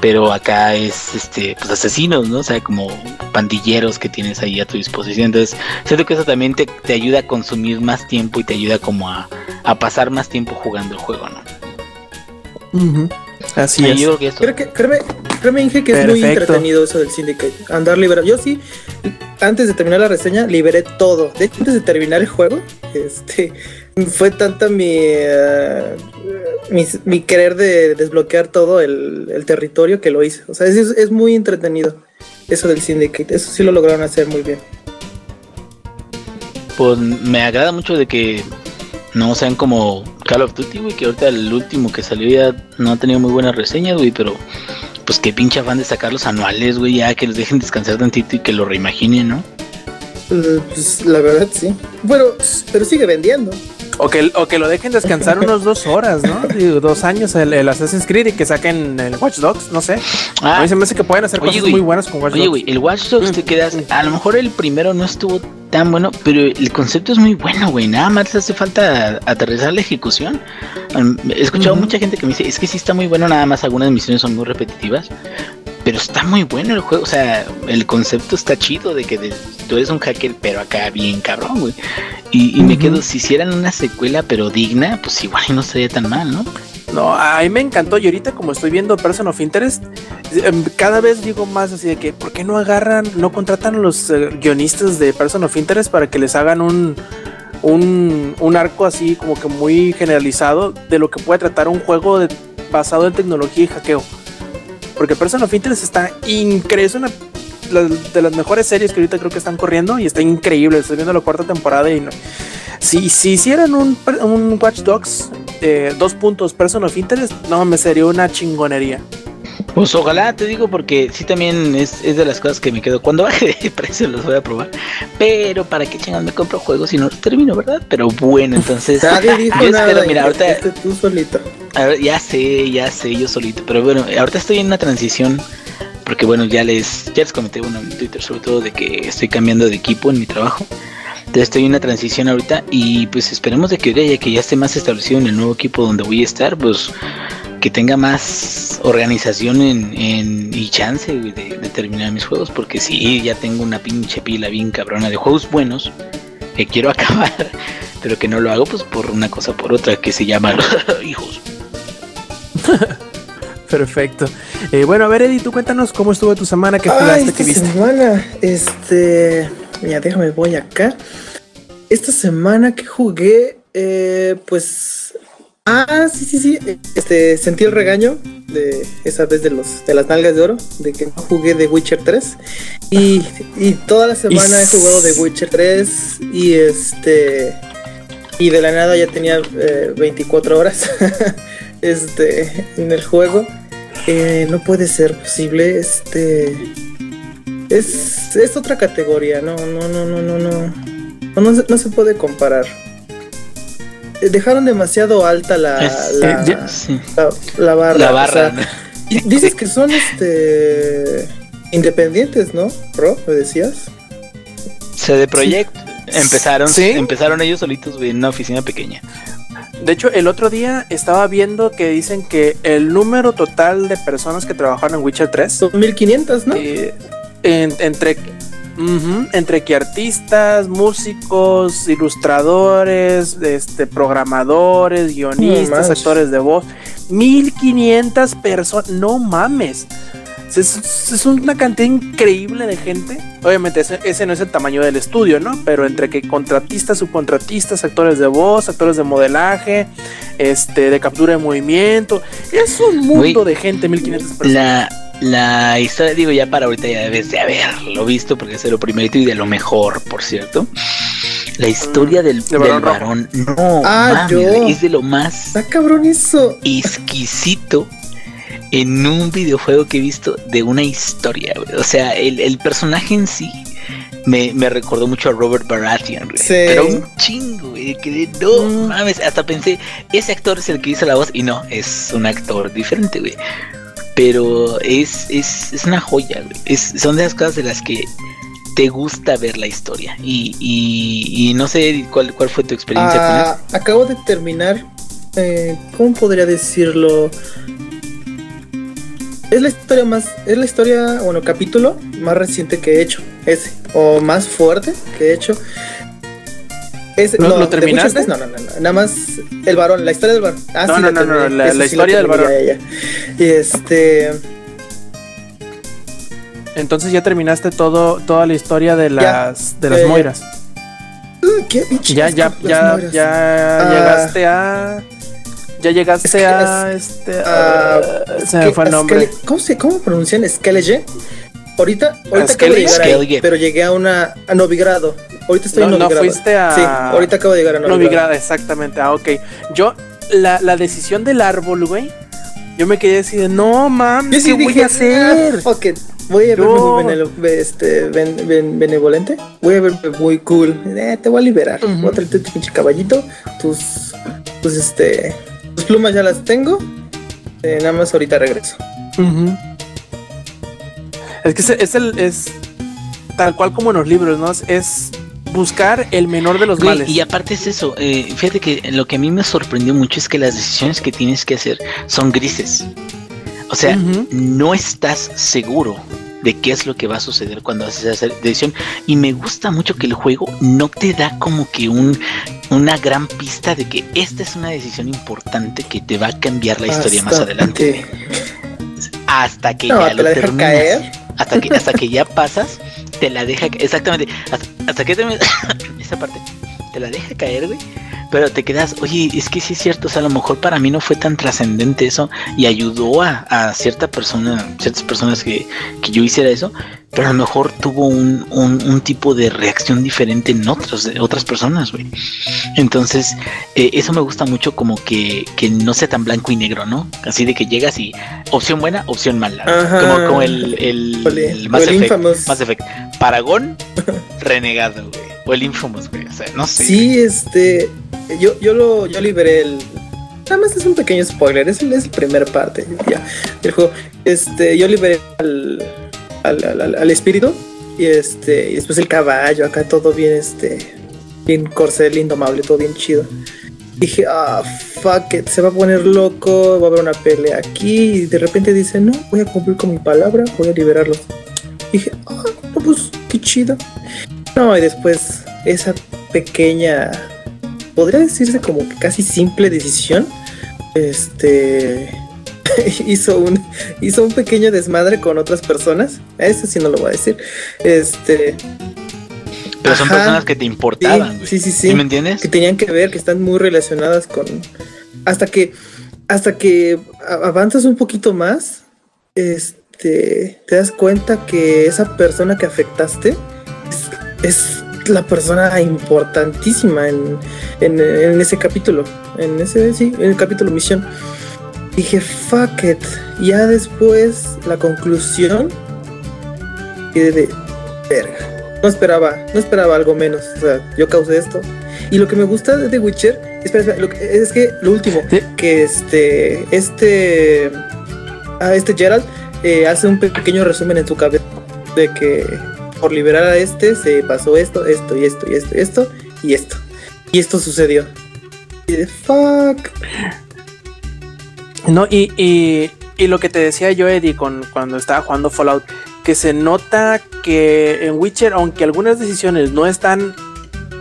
Pero acá es, este, pues asesinos, ¿no? O sea, como pandilleros que tienes ahí a tu disposición. Entonces, siento que eso también te, te ayuda a consumir más tiempo y te ayuda como a, a pasar más tiempo jugando el juego, ¿no? Ujú. Así Y es. yo creo que esto... Creo que, créeme, créeme, Inge, que es muy entretenido eso del Syndicate. Andar liberando. Yo sí, antes de terminar la reseña, liberé todo. De hecho, antes de terminar el juego, este, fue tanta mi, eh, mi, mi querer de desbloquear todo el, el territorio que lo hice. O sea, es, es muy entretenido eso del Syndicate. Eso sí lo lograron hacer muy bien. Pues me agrada mucho de que no sean como Call of Duty, güey, que ahorita el último que salió ya no ha tenido muy buenas reseñas, güey, pero pues qué pinche afán de sacar los anuales, güey, ya que los dejen descansar tantito y que lo reimaginen, ¿no? Eh, Pues la verdad, sí. Bueno, pero sigue vendiendo. O que, o que lo dejen descansar unos dos horas, ¿no? Digo, dos años el, el Assassin's Creed y que saquen el Watch Dogs, no sé. a Ah, mí se me hace que pueden hacer Oye, cosas güey. muy buenas con Watch oye, Dogs. güey, el Watch Dogs te quedas, a lo mejor el primero no estuvo tan bueno, pero el concepto es muy bueno, güey, nada más te hace falta aterrizar la ejecución. Um, He escuchado mucha gente que me dice, es que sí está muy bueno, nada más algunas misiones son muy repetitivas, pero está muy bueno el juego, o sea, el concepto está chido de que de- tú eres un hacker, pero acá bien cabrón, güey. Y, y me quedo, si hicieran una secuela, pero digna, pues igual no estaría tan mal, ¿no? No, a mí me encantó y ahorita como estoy viendo Person of Interest, em, cada vez digo más así de que, ¿por qué no agarran, no contratan a los eh, guionistas de Person of Interest para que les hagan un, un, un arco así como que muy generalizado de lo que puede tratar un juego de- basado en tecnología y hackeo? Porque Person of Interest está increíble, es una de las mejores series que ahorita creo que están corriendo y está increíble, estoy viendo la cuarta temporada y no- si, si hicieran un, un Watch Dogs eh, dos puntos Person of Interest, no me sería una chingonería. Pues ojalá te digo porque sí también es, es de las cosas que me quedo. Cuando baje de precio los voy a probar. Pero para qué chingados me compro juegos si no termino, ¿verdad? Pero bueno, entonces. Nadie dijo yo nada. mira, Inge, ahorita fuiste tú solito. a ver, ya sé, ya sé, yo solito. Pero bueno, ahorita estoy en una transición. Porque bueno, ya les, ya les comenté bueno, en Twitter sobre todo de que estoy cambiando de equipo en mi trabajo. Entonces estoy en una transición ahorita y pues esperemos de que ahora ya que ya esté más establecido en el nuevo equipo donde voy a estar, pues que tenga más organización en, en- y chance de, de terminar mis juegos. Porque sí, ya tengo una pinche pila bien cabrona de juegos buenos que quiero acabar, pero que no lo hago pues por una cosa o por otra que se llama hijos. Perfecto. Eh, bueno, a ver, Eddie, tú cuéntanos cómo estuvo tu semana, qué Ay, jugaste, esta qué viste. semana, este, mira, déjame voy acá. Esta semana que jugué, eh, pues, ah, sí, sí, sí, este, sentí el regaño de esa vez de los, de las nalgas de oro, de que no jugué de Witcher 3 y, y toda la semana he jugado de Witcher 3 y este, y de la nada ya tenía eh, 24 horas, este, en el juego. eh, no puede ser posible. Este es, es otra categoría, no, no, no, no, no, no. No, no, se, no se puede comparar. Eh, Dejaron demasiado alta la, Es- la, eh, ya- sí. la- la barra. La dices que son este independientes, ¿no? Ro, me decías. CD Projekt empezaron, Sí. empezaron ellos solitos en una oficina pequeña. De hecho, el otro día estaba viendo que dicen que el número total de personas que trabajaron en Witcher 3 Son 1500, ¿no? eh, en- entre entre que artistas, músicos, ilustradores, este, programadores, guionistas, actores de voz, 1500 personas, no mames. Es, es una cantidad increíble de gente. Obviamente ese, ese no es el tamaño del estudio, ¿no? Pero entre que contratistas, subcontratistas, actores de voz, actores de modelaje, este, de captura de movimiento, es un mundo de gente, 1500 personas. La, la historia, digo, ya para ahorita ya debes de haberlo visto, porque es de lo primerito y de lo mejor, por cierto. La historia del, de Barón del Rojo. varón, no, Ah, es de lo más Está cabrón eso. exquisito en un videojuego que he visto de una historia, güey. O sea, el, el personaje en sí me, me recordó mucho a Robert Baratheon, güey. Sí. Pero un chingo, güey. Que de no Mm. mames. Hasta pensé, ese actor es el que hizo la voz. Y no, es un actor diferente, güey. Pero es, es, es una joya, güey. Es, son de las cosas de las que te gusta ver la historia. Y, y, y no sé cuál, cuál fue tu experiencia Ah, acabo de terminar. eh, ¿Cómo podría decirlo? Es la historia más. Es la historia, bueno, capítulo más reciente que he hecho. Ese. O más fuerte que he hecho. Ese, ¿Lo- lo de Witcher terminaste? 3, No, no, no, no. Nada más el varón, la historia del varón. Ah, No, sí, no, la no, no, la- Ese la sí la historia del varón. ya, ya. Y este. Entonces ya terminaste todo, toda la historia de las, de las ya. Moiras. ¿Qué pinche Ya, ya, moiras. ya Ah. llegaste a. Ya llegaste Es que a. este. se me fue el nombre. ¿Cómo se cómo pronuncian? Skellige. Ahorita, ahorita acabo de llegar ahí, pero llegué a una a Novigrado. Ahorita estoy No, en no Novigrado. fuiste a- Sí, ahorita acabo de llegar a Novigrado. Novigrada, exactamente. Ah, ok. Yo, la, la decisión del árbol, güey. Yo me quedé así de, no mames, sí ¿qué voy dije, a hacer? "Ah, it. Voy a verme muy benelo- este, ben- ben- benevolente. Voy a verme muy cool. Eh, te voy a liberar. Voy a traerte tu pinche caballito. Tus, tus, este, tus plumas ya las tengo. Eh, nada más ahorita regreso. Es que es, es el. Es tal cual como en los libros, ¿no? Es- buscar el menor de los Güey, males. y aparte es eso, eh, fíjate que lo que a mí me sorprendió mucho es que las decisiones que tienes que hacer son grises. O sea, no estás seguro de qué es lo que va a suceder cuando haces esa decisión. Y me gusta mucho que el juego no te da como que un, una gran pista de que esta es una decisión importante que te va a cambiar la historia más adelante. que- Hasta que No, ya te lo la terminas. caer. Hasta que, hasta que ya pasas, te la deja, exactamente, hasta, hasta que terminas esa parte, te la deja caer, güey. Pero te quedas, oye, es que sí es cierto, o sea, a lo mejor para mí no fue tan trascendente eso y ayudó a, a cierta persona, ciertas personas que, que yo hiciera eso, pero a lo mejor tuvo un, un, un tipo de reacción diferente en otros, otras personas, güey. Entonces, eh, eso me gusta mucho como que, que no sea tan blanco y negro, ¿no? Así de que llegas y opción buena, opción mala. Ajá. Como, como el, el, Ole, el Mass Effect. Infamous. Mass Effect. Paragón, renegado, güey. O el Infamous, güey. O sea, no sé. Sí, este. Yo, yo lo yo liberé el. Nada más es un pequeño spoiler, es, el- es la primera parte ya, del juego. Este, yo liberé al, al, al- al- espíritu y este, y después el caballo, acá todo bien, este, bien corcel, indomable, todo bien chido. Dije, ah, fuck it, se va a poner loco, va a haber una pelea aquí. Y de repente dice, no, voy a cumplir con mi palabra, voy a liberarlos. Dije, ah, no, pues qué chido. No, y después esa pequeña, podría decirse como que casi simple decisión, este, hizo un, hizo un pequeño desmadre con otras personas. Eso sí no lo voy a decir. Este, Pero son Ajá. personas que te importaban, sí, sí, sí. ¿Sí me entiendes? que tenían que ver, que están muy relacionadas con. Hasta que. Hasta que avanzas un poquito más. Este. Te das cuenta que esa persona que afectaste. Es, es la persona importantísima en, en, en ese capítulo. En ese, sí, en el capítulo misión. Dije, fuck it. Ya después, la conclusión. Quedé de verga. No esperaba, no esperaba algo menos. O sea, yo causé esto. Y lo que me gusta de The Witcher, espera, espera, lo que- es que lo último, Sí. que este, este, ah, este Gerald eh, hace un pe- pequeño resumen en su cabeza de que por liberar a este se pasó esto, esto y esto y esto y esto y esto. Y esto sucedió. Y de fuck. No, y, y, y lo que te decía yo, Eddie, con, cuando estaba jugando Fallout, que se nota que en Witcher, aunque algunas decisiones no están,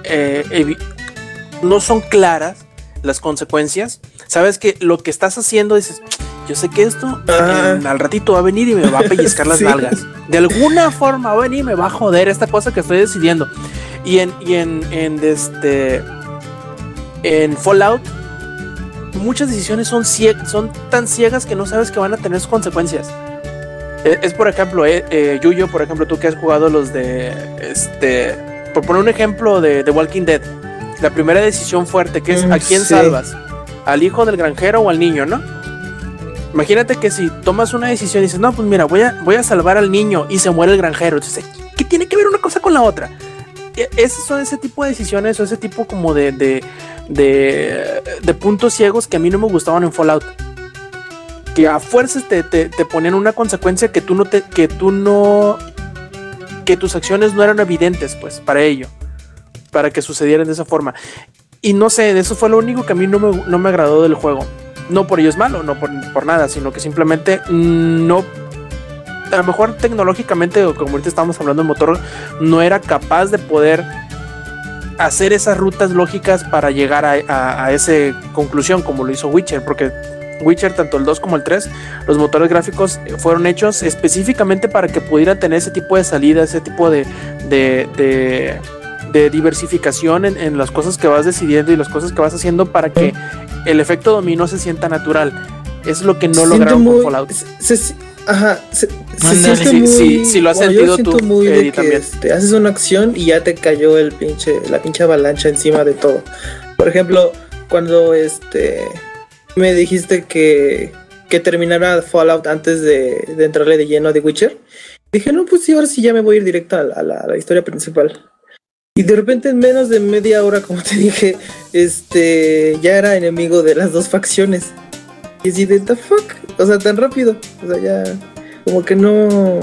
eh, no son claras las consecuencias, sabes que lo que estás haciendo dices, yo sé que esto Ah. en- al ratito va a venir y me va a pellizcar las Sí. nalgas. De alguna forma va a venir y me va a joder esta cosa que estoy decidiendo. Y en, y en, en este, en Fallout, muchas decisiones son, son tan ciegas que no sabes que van a tener sus consecuencias. Eh, Es, por ejemplo, eh, eh, Yuyo, por ejemplo, tú que has jugado los de, este, por poner un ejemplo de, de Walking Dead, la primera decisión fuerte que es Mm, a quién sí. salvas, al hijo del granjero o al niño, ¿no? Imagínate que si tomas una decisión y dices, no, pues mira, voy a, voy a salvar al niño y se muere el granjero. Entonces, ¿qué tiene que ver una cosa con la otra? E- Esos son ese tipo de decisiones o ese tipo como de, de, de, de puntos ciegos que a mí no me gustaban en Fallout. Que a fuerzas te, te, ponían una consecuencia que tú no te, que tú no, que tus acciones no eran evidentes, pues, para ello, para que sucedieran de esa forma. Y no sé, eso fue lo único que a mí no me, no me agradó del juego. No por ello es malo, no por, por nada, sino que simplemente no. A lo mejor tecnológicamente, como ahorita estamos hablando del motor, no era capaz de poder hacer esas rutas lógicas para llegar a, a, a esa conclusión como lo hizo Witcher, porque Witcher, tanto el 2 como el 3, los motores gráficos fueron hechos específicamente para que pudieran tener ese tipo de salida, ese tipo de, de, de, de diversificación en, en, las cosas que vas decidiendo y las cosas que vas haciendo para que el efecto dominó se sienta natural. Es lo que no Siento lograron muy- con Fallout. Se, se- ajá, se, se siente muy. sí lo has bueno, yo sentido siento tú, muy de que este, haces una acción y ya te cayó el pinche, la pinche avalancha encima de todo. Por ejemplo, cuando este me dijiste que, que terminara Fallout antes de, de entrarle de lleno a The Witcher, dije, no, pues sí, ahora sí ya me voy a ir directo a la, a la- a la historia principal. Y de repente en menos de media hora, como te dije, este ya era enemigo de las dos facciones. Y así de the fuck, o sea, tan rápido. O sea, ya como que no.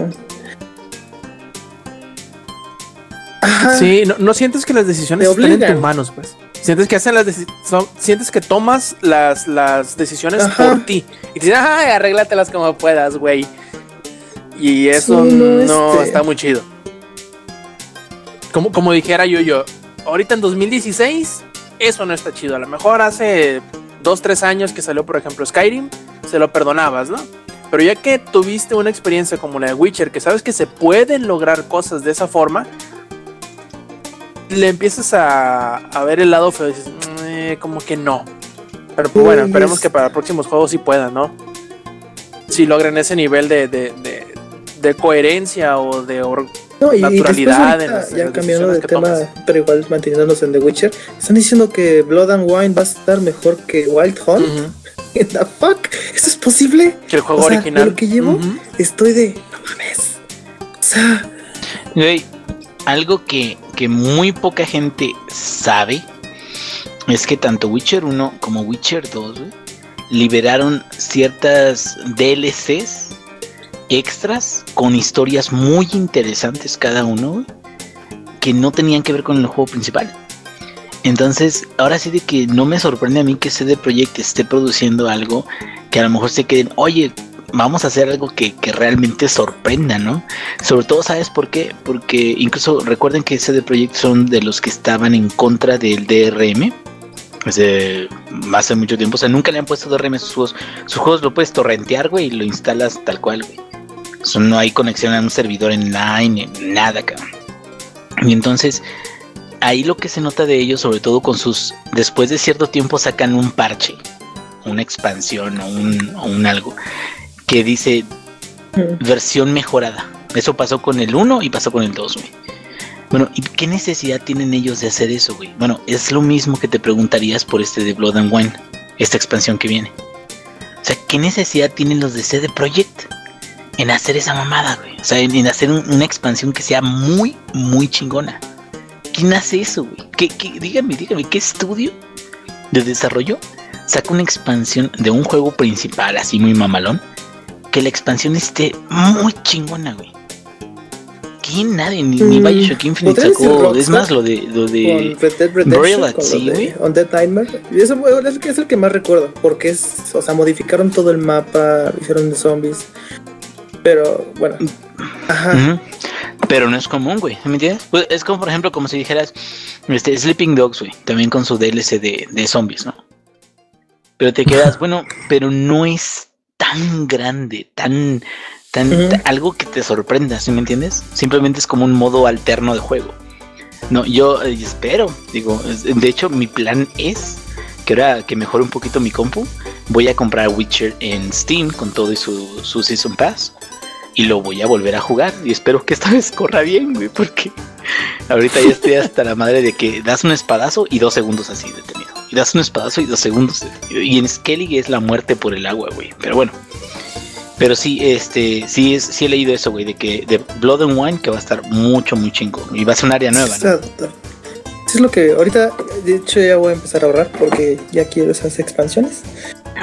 Ajá. Sí, no, no sientes que las decisiones Te están en tus manos, pues. Sientes que hacen las son- sientes que tomas las, las decisiones Ajá. por ti. Y dices, ay, arréglatelas como puedas, güey. Y eso Sí, no, no, este- está muy chido. Como, como dijera yo, yo, ahorita en 2016, eso no está chido. A lo mejor hace dos, tres años que salió, por ejemplo, Skyrim, se lo perdonabas, ¿no? Pero ya que tuviste una experiencia como la de Witcher, que sabes que se pueden lograr cosas de esa forma, le empiezas a, a ver el lado feo y dices, "Mm, eh, como que no. Pero pues, bueno, esperemos es- que para próximos juegos sí puedan, ¿no? Si logren ese nivel de, de, de- de coherencia o de... or- No, y, después naturalidad ahorita, en las- en ya cambiando de tema, tomas. pero igual manteniéndonos en The Witcher, están diciendo que Blood and Wine va a estar mejor que Wild Hunt. Ujú. What the fuck? ¿Eso es posible? Que el juego O sea, original. lo que llevo, estoy de. No mames. O sea, Güey, algo que, que muy poca gente sabe es que tanto Witcher 1 como Witcher 2 güey, liberaron ciertas DLCs extras con historias muy interesantes cada uno que no tenían que ver con el juego principal. Entonces, ahora sí de que no me sorprende a mí que CD Projekt esté produciendo algo que a lo mejor se queden, oye, vamos a hacer algo que, que realmente sorprenda, ¿no? Sobre todo, ¿sabes por qué? Porque incluso recuerden que CD Projekt son de los que estaban en contra del DRM. Hace, hace mucho tiempo, o sea, nunca le han puesto DRM a sus juegos. Sus juegos lo puedes torrentear, güey, y lo instalas tal cual, güey. No hay conexión a un servidor online, nada, cabrón. Y entonces, ahí lo que se nota de ellos, sobre todo con sus. Después de cierto tiempo sacan un parche, una expansión o un, o un algo, que dice mm, versión mejorada. Eso pasó con el 1 y pasó con el 2, güey. Bueno, ¿y qué necesidad tienen ellos de hacer eso, güey? Bueno, es lo mismo que te preguntarías por este de Blood and Wine, esta expansión que viene. O sea, ¿qué necesidad tienen los de CD Projekt en hacer esa mamada, güey? O sea, en, en hacer un- una expansión que sea muy, muy chingona. ¿Quién hace eso, güey? ¿Qué, qué- dígame, dígame, ¿qué estudio de desarrollo saca una expansión de un juego principal así muy mamalón? Que la expansión esté muy chingona, güey. ¿Quién? Nadie, ni, ni Mm, Bioshock Infinite ¿podría decir sacó. Es más, lo de. Lo de con Red Dead Redemption, Umbrella, con lo sí. Undead Nightmare. Y eso bueno, es, el que- es el que más recuerdo, porque es, o sea, modificaron todo el mapa, hicieron de zombies. Pero bueno, ajá. Pero no es común, güey. ¿Me entiendes? Pues es como, por ejemplo, como si dijeras este, Sleeping Dogs, güey. También con su DLC de, de zombies, ¿no? Pero te quedas, bueno, pero no es tan grande, tan. tan algo que te sorprenda, ¿sí me entiendes? Simplemente es como un modo alterno de juego. No, yo eh, espero, digo, de hecho, mi plan es que ahora que mejore un poquito mi compu, voy a comprar Witcher en Steam con todo y su, su Season Pass y lo voy a volver a jugar y espero que esta vez corra bien, güey, porque ahorita ya estoy hasta la madre de que das un espadazo y dos segundos así detenido. Y das un espadazo y dos segundos detenido. Y en Skellig es la muerte por el agua, güey. Pero bueno. Pero sí, este, sí, es, sí he leído eso, güey, de que de Blood and Wine que va a estar mucho, muy chingo. Y va a ser un área nueva, ¿no? Exacto. Eso es lo que ahorita, de hecho, ya voy a empezar a ahorrar porque ya quiero esas expansiones.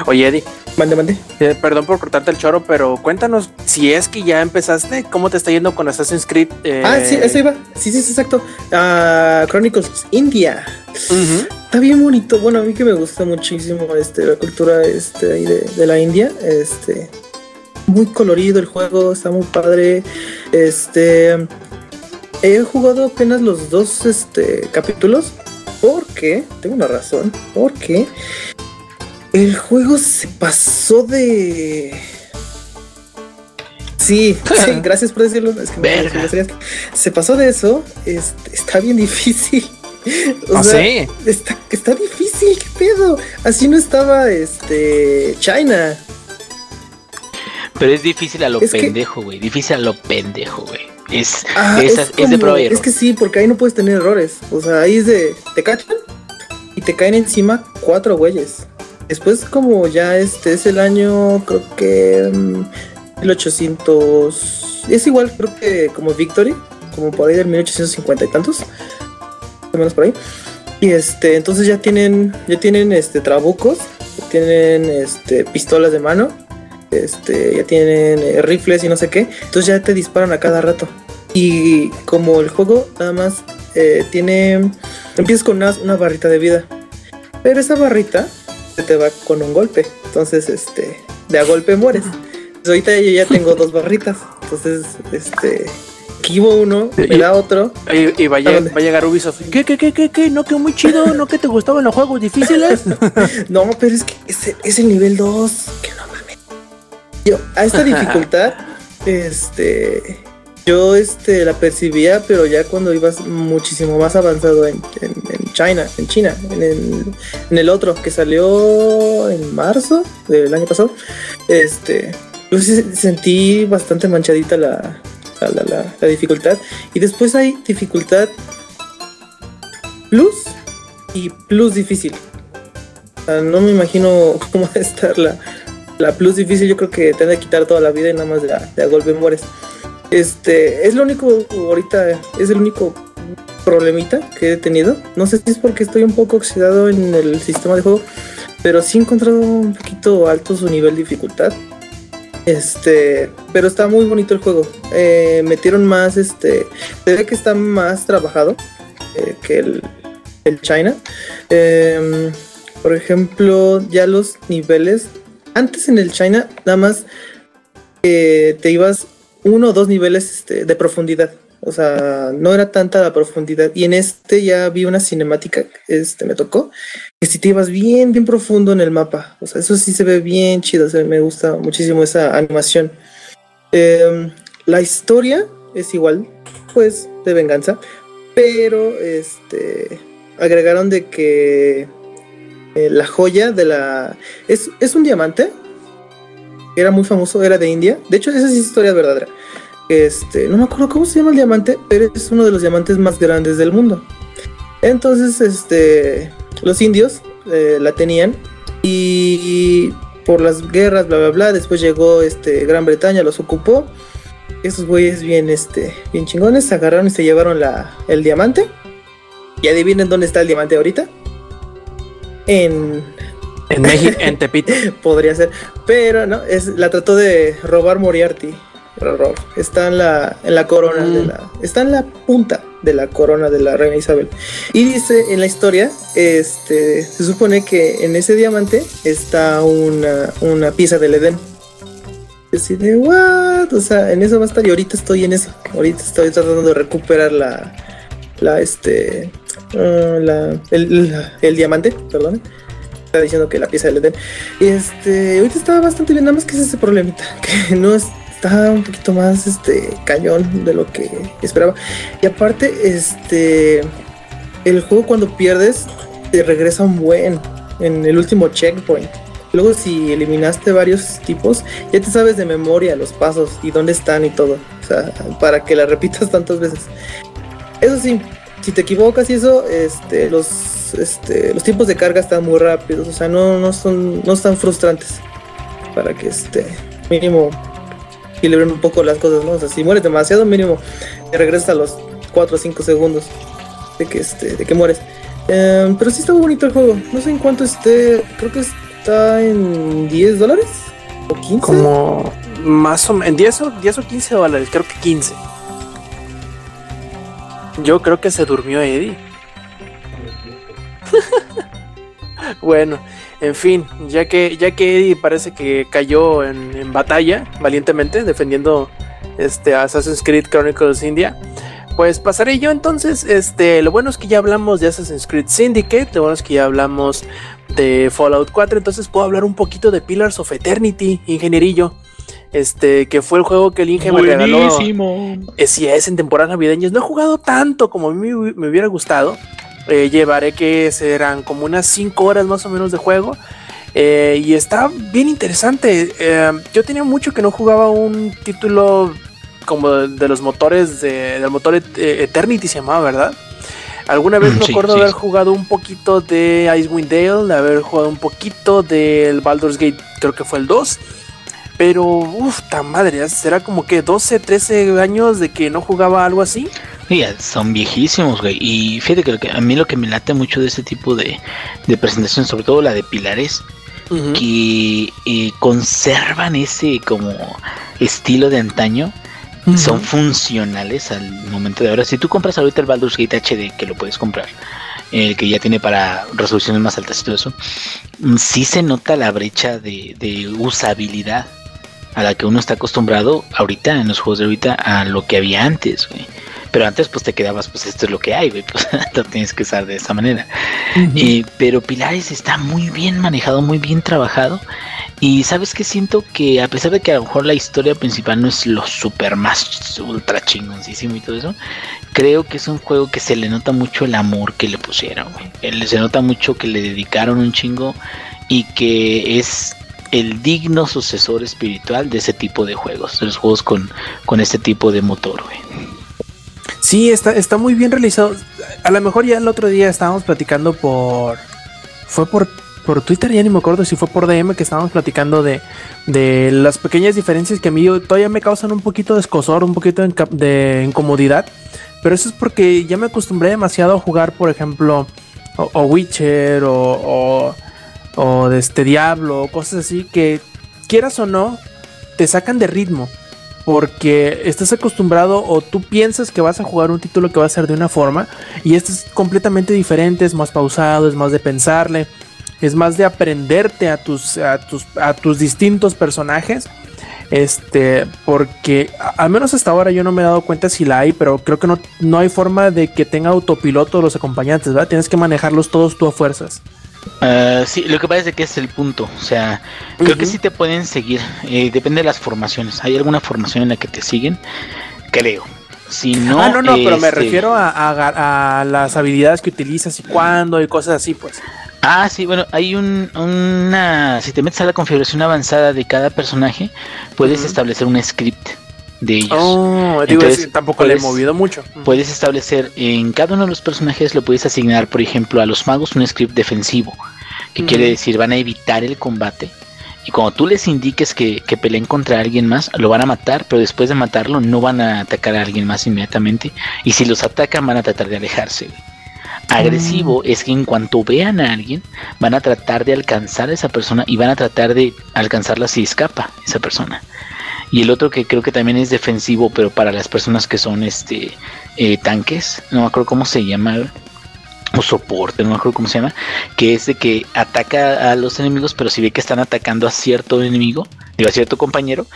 Oye, Eddie, Mande, mande. eh, perdón por cortarte el choro, pero cuéntanos si es que ya empezaste, ¿cómo te está yendo con Assassin's Creed? eh, Ah, sí, eso iba. Sí, sí, exacto. Ah, Chronicles India. Está bien bonito. Bueno, a mí que me gusta muchísimo este, la cultura este, de, de la India. Este, muy colorido el juego, está muy padre. Este, he jugado apenas los dos este, capítulos porque, tengo una razón, porque el juego se pasó de... Sí, sí, gracias por decirlo. Es que no Verga. me se pasó de eso. este, está bien difícil. O Ah, sea, sí. Está, está difícil, qué pedo. Así no estaba este China. Pero es difícil a lo Es pendejo, güey. Difícil a lo pendejo, güey. Es, Ah, es, de prueba es que sí, porque ahí no puedes tener errores. O sea, ahí es de te cachan y te caen encima cuatro güeyes. Después como ya este es el año, creo que mm, 1800 es igual, creo que como Victory, como por ahí del 1850 y tantos. Más menos por ahí. Y este, entonces ya tienen ya tienen este trabucos, ya tienen este pistolas de mano este, ya tienen eh, rifles y no sé qué, entonces ya te disparan a cada rato. Y como el juego nada más eh, tiene, empiezas con una, barrita de vida, pero esa barrita te va con un golpe, entonces este, de a golpe mueres. Entonces, ahorita yo ya tengo dos barritas, entonces este, esquivo uno, me da otro. Y, y va, a ¿A llegar, va a llegar Ubisoft. ¿Qué, qué, qué, qué, qué? ¿No que muy chido? ¿No que te gustaban los juegos difíciles? No, pero es que ese es el nivel 2. Que no mames. Yo, a esta dificultad, este. Yo este, la percibía, pero ya cuando ibas muchísimo más avanzado en, China, en China, en el, otro que salió en marzo del año pasado, este, yo sí sentí bastante manchadita la, la, la- la- la dificultad. Y después hay dificultad plus y plus difícil. O sea, no me imagino cómo va a estar la, la plus difícil. Yo creo que te han de quitar toda la vida y nada más de a, de a golpe mueres. Este es lo único, ahorita es el único problemita que he tenido. No sé si es porque estoy un poco oxidado en el sistema de juego, pero sí he encontrado un poquito alto su nivel de dificultad. Este, pero está muy bonito el juego. Eh, metieron más, este, se ve que está más trabajado eh, que el, China. Em, por ejemplo, ya los niveles. Antes en el China, nada más eh, te ibas uno o dos niveles este, de profundidad. O sea, no era tanta la profundidad. Y en este ya vi una cinemática, este me tocó, que si te ibas bien, bien profundo en el mapa. O sea, eso sí se ve bien chido. me gusta muchísimo esa animación. Em, la historia es igual, pues, de venganza. Pero, este, agregaron de que eh, la joya de la... Es, es un diamante. Era muy famoso, era de India. De hecho, esa sí es historia verdadera. Este, no me acuerdo cómo se llama el diamante, pero es uno de los diamantes más grandes del mundo. Entonces, este, los indios eh, la tenían y por las guerras, bla, bla, bla. Después llegó este, Gran Bretaña, los ocupó. Esos güeyes bien, este, bien chingones, agarraron y se llevaron la, el diamante. Y adivinen dónde está el diamante ahorita. En, En México, en Tepito. podría ser, pero no, es, la trató de robar Moriarty. Error. Está en la, en la corona de Mm. la. Está en la punta de la corona de la reina Isabel. Y dice en la historia, este, se supone que en ese diamante está una, una pieza del Edén. Así de what? O sea, en eso va a estar. Y ahorita estoy en eso. Ahorita estoy tratando de recuperar la. La este. ah, la, el, la- el diamante, perdón. Está diciendo que la pieza del Edén. Y este. Ahorita está bastante bien, nada más que es ese problemita. Que no es- está un poquito más este cañón de lo que esperaba. Y aparte, este. El juego cuando pierdes. Te regresa un buen. En el último checkpoint. Luego si eliminaste varios tipos, ya te sabes de memoria los pasos y dónde están y todo. O sea, para que la repitas tantas veces. Eso sí, si te equivocas y eso, este, los, este, los tiempos de carga están muy rápidos. O sea, no, no son, no están frustrantes. Para que este, mínimo equilibren un poco las cosas, ¿no? O sea, si mueres demasiado, mínimo te regresas a los 4 o 5 segundos de que este, de que mueres. Em, pero sí está muy bonito el juego. No sé en cuánto esté. Creo que está en 10 dólares. ¿O 15? Como más o menos, en 10 o, 10 o 15 dólares, creo que 15. Yo creo que se durmió Eddie. bueno, en fin, ya que, ya que Eddie parece que cayó en, en batalla valientemente defendiendo este Assassin's Creed Chronicles India. Pues pasaré yo entonces, este, lo bueno es que ya hablamos de Assassin's Creed Syndicate, lo bueno es que ya hablamos de Fallout 4, entonces puedo hablar un poquito de Pillars of Eternity, ingenierillo. Este, que fue el juego que el Inge me regaló. Buenísimo. Eh, si es en temporadas navideñas. No he jugado tanto como a mí me hubiera gustado. Eh, llevaré que serán como unas 5 horas más o menos de juego. Eh, y está bien interesante. Eh, yo tenía mucho que no jugaba un título como de, de los motores de, del motor Et- eh, Eternity se llamaba, ¿verdad? Alguna vez me sí, acuerdo sí, haber jugado un poquito de Icewind Dale, de haber jugado un poquito del Baldur's Gate, creo que fue el 2. Pero, uff, tan madre, será como que 12, 13 años de que no jugaba algo así. Sí, son viejísimos, güey. Y fíjate que, a mí lo que me late mucho de este tipo de, de presentación, sobre todo la de Pilares, que eh, conservan ese como estilo de antaño, son funcionales al momento de ahora. Si tú compras ahorita el Baldur's Gate HD, que lo puedes comprar, el que ya tiene para resoluciones más altas y todo eso, mm, sí se nota la brecha de, de usabilidad a la que uno está acostumbrado ahorita en los juegos de ahorita a lo que había antes, güey. Pero antes pues te quedabas, pues esto es lo que hay, güey, pues lo tienes que usar de esa manera. Eh, pero Pilares está muy bien manejado, muy bien trabajado. Y sabes que siento que a pesar de que a lo mejor la historia principal no es lo super más ultra chingoncísimo y todo eso, creo que es un juego que se le nota mucho el amor que le pusieron, güey. Se nota mucho que le dedicaron un chingo y que es el digno sucesor espiritual de ese tipo de juegos, de los juegos con, con este tipo de motor, güey. Sí, está, está muy bien realizado. A lo mejor ya el otro día estábamos platicando por. Fue por, por Twitter, ya ni me acuerdo si fue por DM que estábamos platicando de, de las pequeñas diferencias que a mí todavía me causan un poquito de escosor, un poquito de, incomodidad. Pero eso es porque ya me acostumbré demasiado a jugar, por ejemplo, o, o Witcher o, o, o de este Diablo, cosas así que quieras o no, te sacan de ritmo porque estás acostumbrado o tú piensas que vas a jugar un título que va a ser de una forma y este es completamente diferente, es más pausado, es más de pensarle, es más de aprenderte a tus, a tus, a tus distintos personajes. Este, porque al menos hasta ahora yo no me he dado cuenta si la hay, pero creo que no, no hay forma de que tenga autopiloto los acompañantes, ¿verdad? Tienes que manejarlos todos tú a fuerzas. Ah, sí, lo que pasa es que es el punto. O sea, creo que sí te pueden seguir. eh, depende de las formaciones. ¿Hay alguna formación en la que te siguen? Creo. Si no, ah, no, no, pero me este, refiero a, a- a las habilidades que utilizas y cuándo y cosas así, pues. Ah, sí, bueno, hay un, una... Si te metes a la configuración avanzada de cada personaje, puedes establecer un script de ellos. Oh, digo, Entonces, es- tampoco le he movido mucho. Puedes establecer en cada uno de los personajes, lo puedes asignar, por ejemplo, a los magos un script defensivo, que quiere decir van a evitar el combate Y cuando tú les indiques que, que peleen contra alguien más, lo van a matar, pero después de matarlo no van a atacar a alguien más inmediatamente. Y si los atacan van a tratar de alejarse. Agresivo es que en cuanto vean a alguien, van a tratar de alcanzar a esa persona y van a tratar de alcanzarla si escapa esa persona. Y el otro que creo que también es defensivo, pero para las personas que son este eh, tanques, no me acuerdo cómo se llama, o soporte, no me acuerdo cómo se llama, que es de que ataca a los enemigos, pero si ve que están atacando a cierto enemigo, digo a cierto compañero,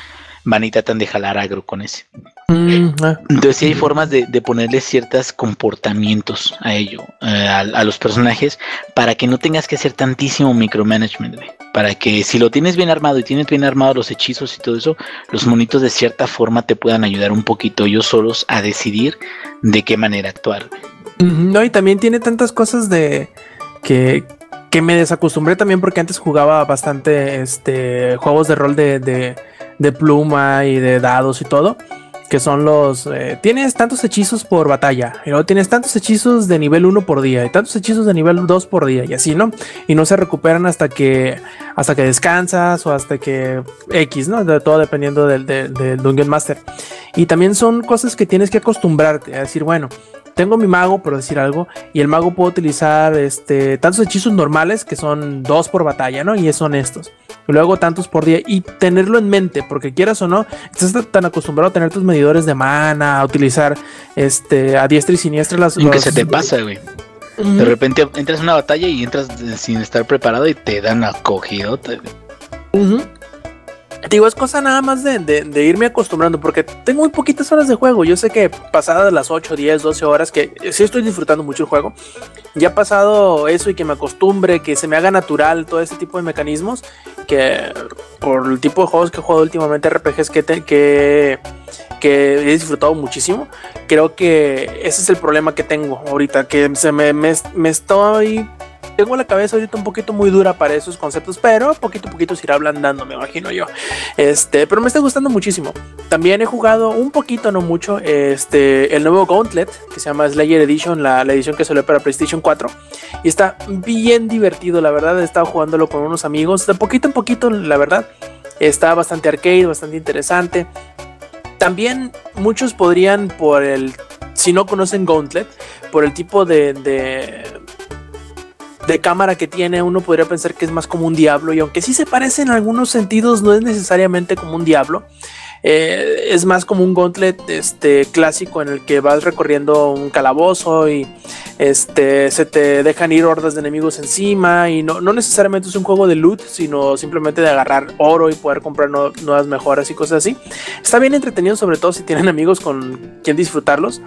van y tratan de jalar agro con ese. Mm, ah. Entonces sí hay formas de, de ponerle ciertos comportamientos a ello, eh, a, a los personajes, para que no tengas que hacer tantísimo micromanagement. Para que si lo tienes bien armado y tienes bien armado los hechizos y todo eso, los monitos de cierta forma te puedan ayudar un poquito ellos solos a decidir de qué manera actuar. No, y también tiene tantas cosas de que, que me desacostumbré también porque antes jugaba bastante este juegos de rol de, de, de pluma y de dados y todo. Que son los. eh, tienes tantos hechizos por batalla. Y luego tienes tantos hechizos de nivel 1 por día. Y tantos hechizos de nivel 2 por día. Y así, ¿no? Y no se recuperan hasta que. Hasta que descansas. O hasta que. X, ¿no? De todo dependiendo del, Dungeon Master. Y también son cosas que tienes que acostumbrarte. A decir, bueno tengo mi mago, por decir algo, y el mago puede utilizar este, tantos hechizos normales que son dos por batalla, ¿no? Y son estos. Y luego tantos por día y tenerlo en mente, porque quieras o no, estás tan acostumbrado a tener tus medidores de mana, a utilizar este, a diestra y siniestra las. Aunque los- se te pasa, güey. De repente entras en una batalla y entras sin estar preparado y te dan acogidota. Ujú. Digo, es cosa nada más de, de- de irme acostumbrando, porque tengo muy poquitas horas de juego. Yo sé que pasadas las 8, 10, 12 horas, que sí estoy disfrutando mucho el juego, ya pasado eso y que me acostumbre, que se me haga natural todo ese tipo de mecanismos, que por el tipo de juegos que he jugado últimamente, RPGs que, te- que, que he disfrutado muchísimo, creo que ese es el problema que tengo ahorita, que se me, me, me estoy tengo la cabeza ahorita un poquito muy dura para esos conceptos, pero poquito a poquito se irá ablandando, me imagino yo. Este, pero me está gustando muchísimo. También he jugado un poquito, no mucho, este, el nuevo Gauntlet, que se llama Slayer Edition, la, la edición que salió para PlayStation 4. Y está bien divertido, la verdad. He estado jugándolo con unos amigos, de poquito en poquito, la verdad. Está bastante arcade, bastante interesante. También muchos podrían, por el, si no conocen Gauntlet, por el tipo de, de, de cámara que tiene, uno podría pensar que es más como un diablo. Y aunque sí se parece en algunos sentidos, no es necesariamente como un diablo. Eh, es más como un gauntlet este, clásico en el que vas recorriendo un calabozo y este, se te dejan ir hordas de enemigos encima y no, no necesariamente es un juego de loot, sino simplemente de agarrar oro y poder comprar nuevas mejoras y cosas así. Está bien entretenido, sobre todo si tienen amigos con quien disfrutarlos,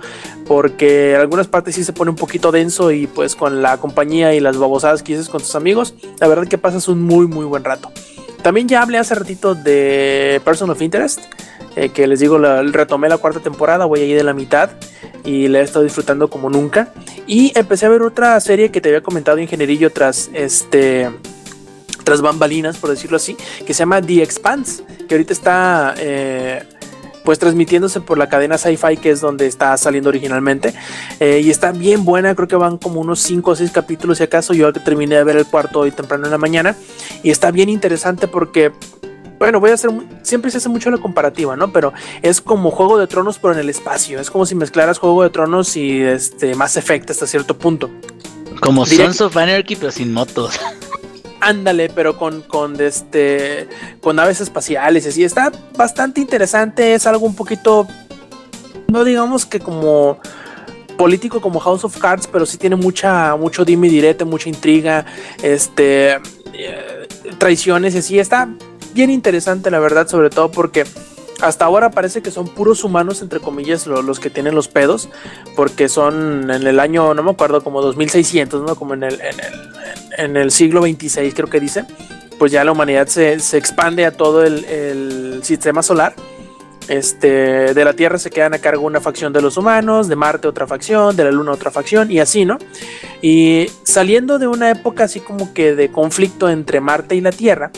porque algunas partes sí se pone un poquito denso y pues con la compañía y las babosadas que dices con tus amigos, la verdad que pasas un muy muy buen rato. También ya hablé hace ratito de Person of Interest, eh, que les digo, retomé la cuarta temporada, voy ahí de la mitad y la he estado disfrutando como nunca. Y empecé a ver otra serie que te había comentado, Ingenierillo, tras este tras bambalinas, por decirlo así, que se llama The Expanse, que ahorita está eh, pues transmitiéndose por la cadena Sci-Fi, que es donde está saliendo originalmente. Eh, y está bien buena, creo que van como unos 5 o 6 capítulos si acaso. Yo terminé de ver el cuarto hoy temprano en la mañana. Y está bien interesante porque, bueno, voy a hacer, siempre se hace mucho la comparativa, ¿no? Pero es como Juego de Tronos, pero en el espacio. Es como si mezclaras Juego de Tronos y este, Mass Effect hasta cierto punto. Como Sons of Anarchy, pero sin motos. Ándale, pero con, con este con naves espaciales y. Está bastante interesante. Es algo un poquito. No digamos que como político como House of Cards, pero sí tiene mucha, mucho dime y direte, mucha intriga, este eh, traiciones y así. Está bien interesante, la verdad, sobre todo porque hasta ahora parece que son puros humanos, entre comillas, lo- los que tienen los pedos, porque son en el año, no me acuerdo, como 2600, ¿no? Como en el, en el, en el siglo 26, creo que dice. Pues ya la humanidad se, se expande a todo el, el sistema solar. Este, de la Tierra se quedan a cargo una facción de los humanos, de Marte otra facción, de la Luna otra facción y así, ¿no? Y saliendo de una época así como que de conflicto entre Marte y la Tierra,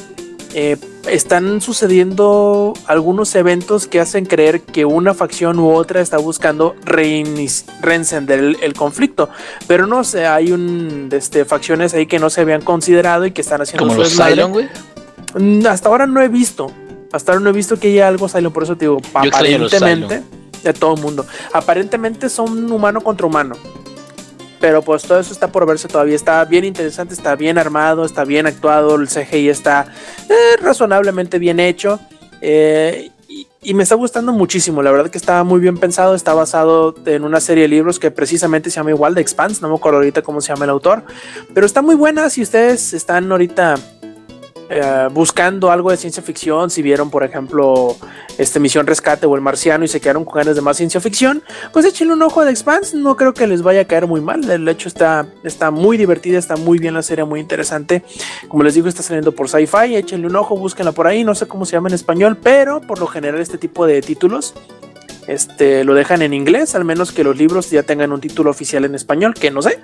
eh, están sucediendo algunos eventos que hacen creer que una facción u otra está buscando reencender el, el conflicto, pero no sé, hay un, este, facciones ahí que no se habían considerado y que están haciendo Como los. Cylon, güey. Mm, Hasta ahora no he visto. Hasta ahora no he visto que haya algo salió, por eso te digo, Yo aparentemente, de todo el mundo. Aparentemente son humano contra humano. Pero pues todo eso está por verse todavía. Está bien interesante, está bien armado, está bien actuado. El CGI está eh, razonablemente bien hecho. eh, y, me está gustando muchísimo. La verdad que está muy bien pensado. Está basado en una serie de libros que precisamente se llama igual de Expanse. No me acuerdo ahorita cómo se llama el autor. Pero está muy buena. Si ustedes están ahorita eh, buscando algo de ciencia ficción, si vieron, por ejemplo, este Misión Rescate o El Marciano y se quedaron con ganas de más ciencia ficción, pues échenle un ojo de Expanse. No creo que les vaya a caer muy mal. De hecho, está, está muy divertida, está muy bien la serie, muy interesante. Como les digo, está saliendo por Sci-Fi. Échenle un ojo, búsquenla por ahí. No sé cómo se llama en español, pero por lo general, este tipo de títulos. Este, lo dejan en inglés, al menos que los libros ya tengan un título oficial en español, que no sé.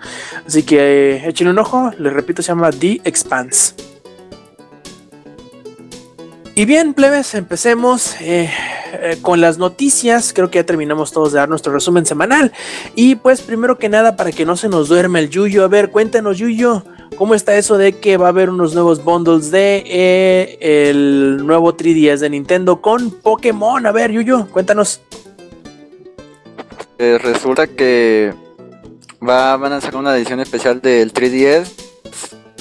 Así que eh, échenle un ojo, les repito, se llama The Expanse. Y bien, plebes, empecemos eh, eh, con las noticias. Creo que ya terminamos todos de dar nuestro resumen semanal. Y pues, primero que nada, para que no se nos duerma el Yuyo, a ver, cuéntanos, Yuyo, ¿cómo está eso de que va a haber unos nuevos bundles de eh, el nuevo 3DS de Nintendo con Pokémon? A ver, Yuyo, cuéntanos. Eh, resulta que va, van a sacar una edición especial del 3DS,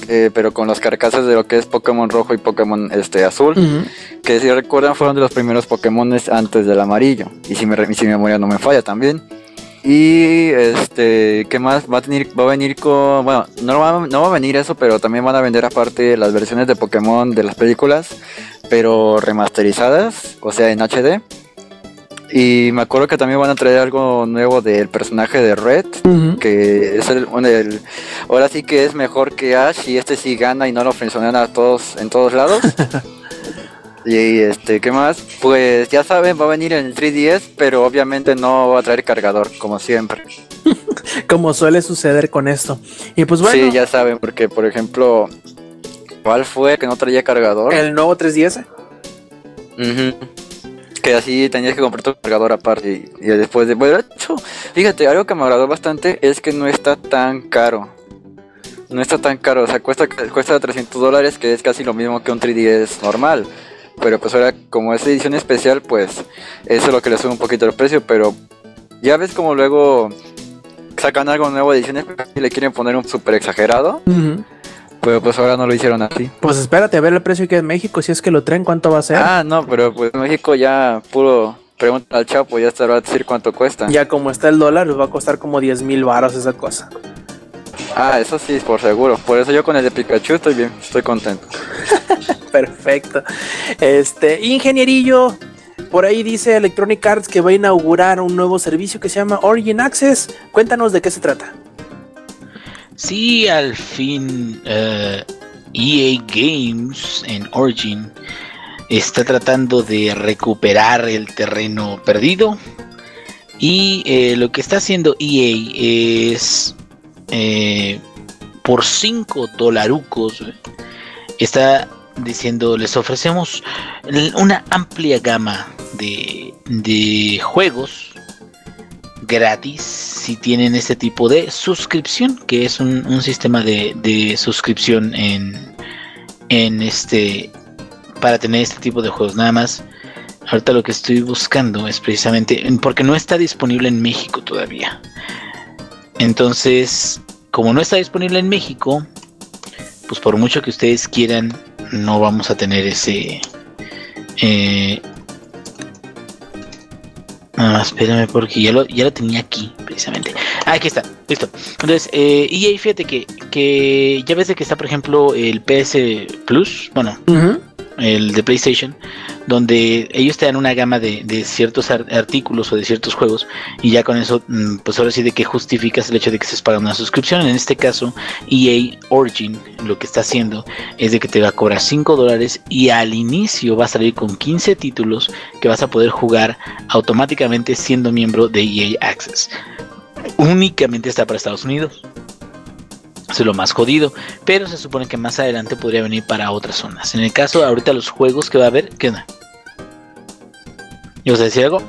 eh, pero con las carcasas de lo que es Pokémon rojo y Pokémon este azul, que si recuerdan fueron de los primeros Pokémon antes del amarillo, y si, me, si mi memoria no me falla también. Y este, ¿qué más? Va a, tener, va a venir con. Bueno, no va, no va a venir eso, pero también van a vender aparte las versiones de Pokémon de las películas, pero remasterizadas, o sea, en HD. Y me acuerdo que también van a traer algo nuevo del personaje de Red, que es el, el- ahora sí que es mejor que Ash y este sí gana y no lo frenzonean a todos en todos lados. y este, ¿qué más? Pues ya saben, va a venir en el 3DS, pero obviamente no va a traer cargador, como siempre. Como suele suceder con esto. Y pues bueno, Sí, ya saben, porque por ejemplo, ¿cuál fue que no traía cargador? el nuevo 3DS. Ujú. Que así tenías que comprar tu cargador aparte y, después de... Bueno, hecho, fíjate, algo que me agradó bastante es que no está tan caro. No está tan caro, o sea, cuesta, cuesta 300 dólares, que es casi lo mismo que un 3DS normal. Pero pues ahora, como es edición especial, pues eso es lo que le sube un poquito el precio, pero ya ves como luego sacan algo nuevo de edición especial y le quieren poner un super exagerado, pero pues ahora no lo hicieron así. Pues espérate a ver el precio que en México, si es que lo traen, cuánto va a ser. Ah, no, pero pues México ya puro pregunta al Chapo, ya te va a decir cuánto cuesta. Ya como está el dólar, les va a costar como 10 mil baros esa cosa. Ah, eso sí, por seguro. Por eso yo con el de Pikachu estoy bien, estoy contento. Perfecto. Este, ingenierillo, por ahí dice Electronic Arts que va a inaugurar un nuevo servicio que se llama Origin Access. Cuéntanos de qué se trata. Sí, al fin eh, EA Games en Origin está tratando de recuperar el terreno perdido. Y eh, lo que está haciendo EA es eh, por 5 dolarucos. Está diciendo, les ofrecemos una amplia gama de, de juegos gratis si tienen este tipo de suscripción, que es un, sistema de, de suscripción en, en este para tener este tipo de juegos. Nada más, ahorita lo que estoy buscando es precisamente porque no está disponible en México todavía. Entonces, como no está disponible en México, pues por mucho que ustedes quieran, no vamos a tener ese eh, Ah, espérame porque ya lo, ya lo tenía aquí, precisamente. Ah, aquí está, listo. Entonces, eh, EA, fíjate que, que ya ves de que está, por ejemplo, el PS Plus, bueno, el de PlayStation, donde ellos te dan una gama de, de ciertos ar- artículos o de ciertos juegos, y ya con eso, mm, pues ahora sí de que justificas el hecho de que estés pagando una suscripción. En este caso, EA Origin lo que está haciendo es de que te va a cobrar 5 dólares y al inicio va a salir con 15 títulos que vas a poder jugar automáticamente siendo miembro de EA Access. Únicamente está para Estados Unidos. Eso es lo más jodido. Pero se supone que más adelante podría venir para otras zonas. En el caso, ahorita los juegos que va a haber, ¿qué onda? ¿Y vas a decir algo?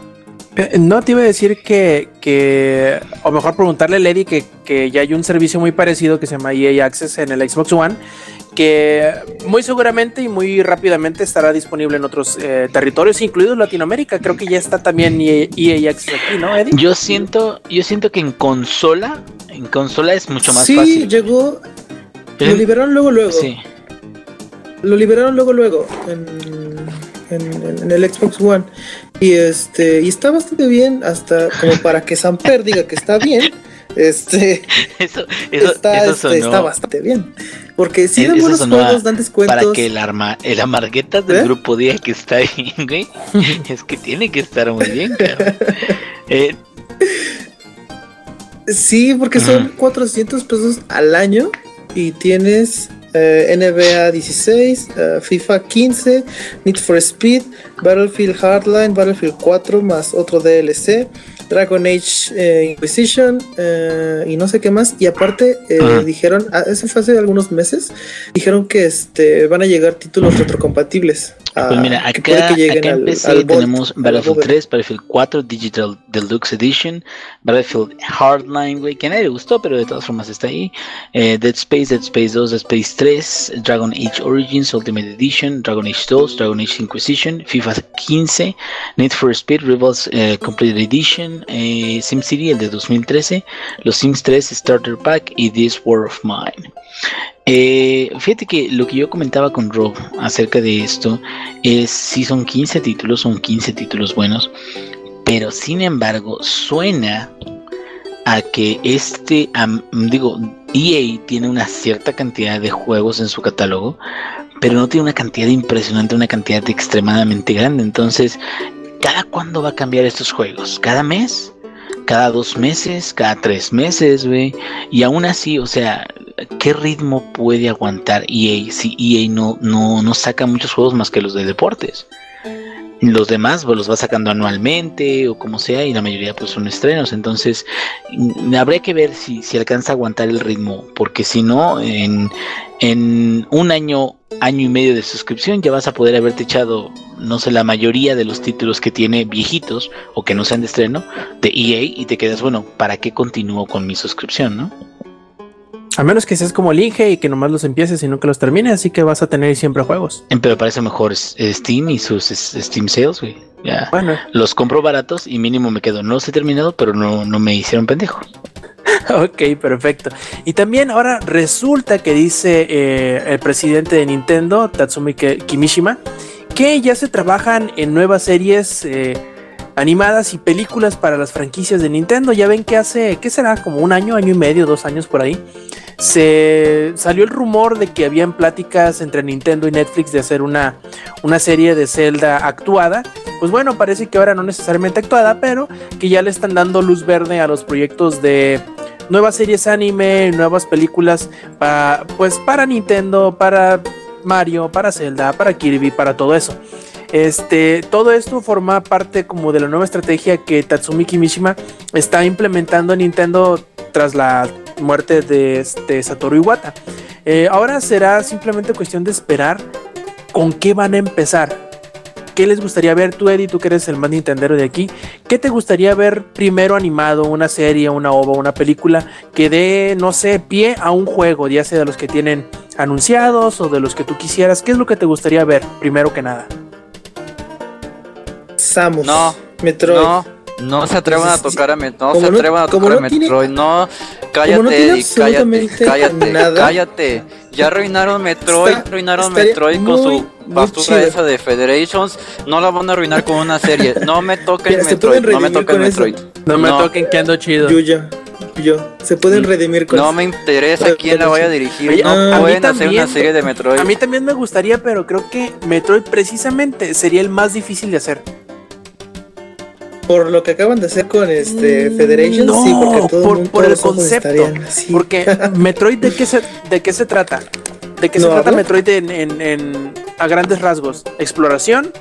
Eh, No te iba a decir que, que o mejor preguntarle a Lady que, que ya hay un servicio muy parecido que se llama EA Access en el Xbox One, que muy seguramente y muy rápidamente estará disponible en otros eh, territorios, incluido Latinoamérica. Creo que ya está también EA, EA Access aquí, ¿no, Eddie? Yo siento, yo siento que en consola, en consola es mucho más sí, fácil. llegó. Lo liberaron luego, luego. Sí. Lo liberaron luego, luego. En, en- en el Xbox One. Y este. Y está bastante bien. Hasta como para que Samper diga que está bien. Este. Eso, eso, está, eso este, está bastante bien. Porque si Eh, dan eso buenos juegos, dan descuentos. para que el arma, el amarguetas del ¿Eh? grupo diga que está bien, güey. es que tiene que estar muy bien, cabrón. Eh, Sí, porque son Ajá. 400 pesos al año y tienes eh, NBA 16, eh, FIFA 15, Need for Speed, Battlefield Hardline, Battlefield 4 más otro DLC, Dragon Age eh, Inquisition eh, y no sé qué más. Y aparte eh, Ajá. dijeron, ah, eso fue hace algunos meses, dijeron que este van a llegar títulos retrocompatibles. Pues ah, mira, que acá, que lleguen acá en al- PC al tenemos a Battlefield bóveda. 3, Battlefield 4, Digital Deluxe Edition, Battlefield Hardline, güey, que a nadie le gustó, pero de todas formas está ahí. eh, Dead Space, Dead Space 2, Dead Space 3, Dragon Age Origins Ultimate Edition, Dragon Age 2, Dragon Age Inquisition, FIFA 15, Need for Speed Rebels eh, Complete Edition, eh, SimCity, el de 2013, los Sims 3 Starter Pack y This War of Mine. Eh, fíjate que lo que yo comentaba con Rob acerca de esto es si son 15 títulos, son 15 títulos buenos, pero sin embargo suena a que este, digo, EA tiene una cierta cantidad de juegos en su catálogo, pero no tiene una cantidad impresionante, una cantidad extremadamente grande. Entonces, ¿cada cuándo va a cambiar estos juegos? ¿Cada mes? ¿Cada dos meses? ¿Cada tres meses? Y aún así, o sea, ¿qué ritmo puede aguantar EA si EA no, no, no saca muchos juegos más que los de deportes? Los demás pues, los va sacando anualmente o como sea y la mayoría pues son estrenos. Entonces mm, habría que ver si, si alcanza a aguantar el ritmo porque si no, en, en un año, año y medio de suscripción ya vas a poder haberte echado, no sé, la mayoría de los títulos que tiene viejitos o que no sean de estreno de EA y te quedas, bueno, ¿para qué continúo con mi suscripción, no? A menos que seas como el Inge y que nomás los empieces y nunca los termines, así que vas a tener siempre juegos. Eh, Pero parece mejor Steam y sus Steam Sales, güey. Ya. Bueno, Los compro baratos y mínimo me quedo. No los he terminado, pero no, no me hicieron pendejo. ok, perfecto. Y también ahora resulta que dice eh, el presidente de Nintendo, Tatsumi Kimishima, que ya se trabajan en nuevas series eh, animadas y películas para las franquicias de Nintendo. Ya ven que hace, ¿qué será? Como un año, año y medio, dos años por ahí. Se salió el rumor de que habían pláticas entre Nintendo y Netflix de hacer una, una serie de Zelda actuada. Pues bueno, parece que ahora no necesariamente actuada, pero que ya le están dando luz verde a los proyectos de nuevas series anime, nuevas películas para pues para Nintendo, para Mario, para Zelda, para Kirby, para todo eso. Este, todo esto forma parte como de la nueva estrategia que Tatsumi Kimishima está implementando en Nintendo tras la muerte de este Satoru Iwata. Eh, ahora será simplemente cuestión de esperar con qué van a empezar. ¿Qué les gustaría ver tú, Eddie? Tú que eres el más Nintendero de aquí. ¿Qué te gustaría ver primero animado? ¿Una serie, una ova, una película que dé, no sé, pie a un juego, ya sea de los que tienen anunciados o de los que tú quisieras? ¿Qué es lo que te gustaría ver primero que nada? Samus. No, Metroid. No, no se atrevan a tocar a Metroid. No se no- atrevan a tocar a tiene- Metroid. No, cállate, no cállate, cállate, nada. cállate. Ya arruinaron Metroid, Está- arruinaron Metroid con su basura esa de Federations. No la van a arruinar con una serie. No me toquen Mira, Metroid, no me toquen eso. Metroid. No me No. toquen que ando chido. Yuya. Yo. Se pueden redimir con No eso. me interesa quién la vaya a dirigir. Oye, no a mí pueden hacer también. una serie de Metroid. A mí también me gustaría, pero creo que Metroid precisamente sería el más difícil de hacer. Por lo que acaban de hacer con este Federation, no, sí, porque todo por- mundo- por todos el concepto. Porque Metroid, ¿de qué se, de qué se trata? ¿De qué se No, trata. Metroid en, en- en- a grandes rasgos? Exploración.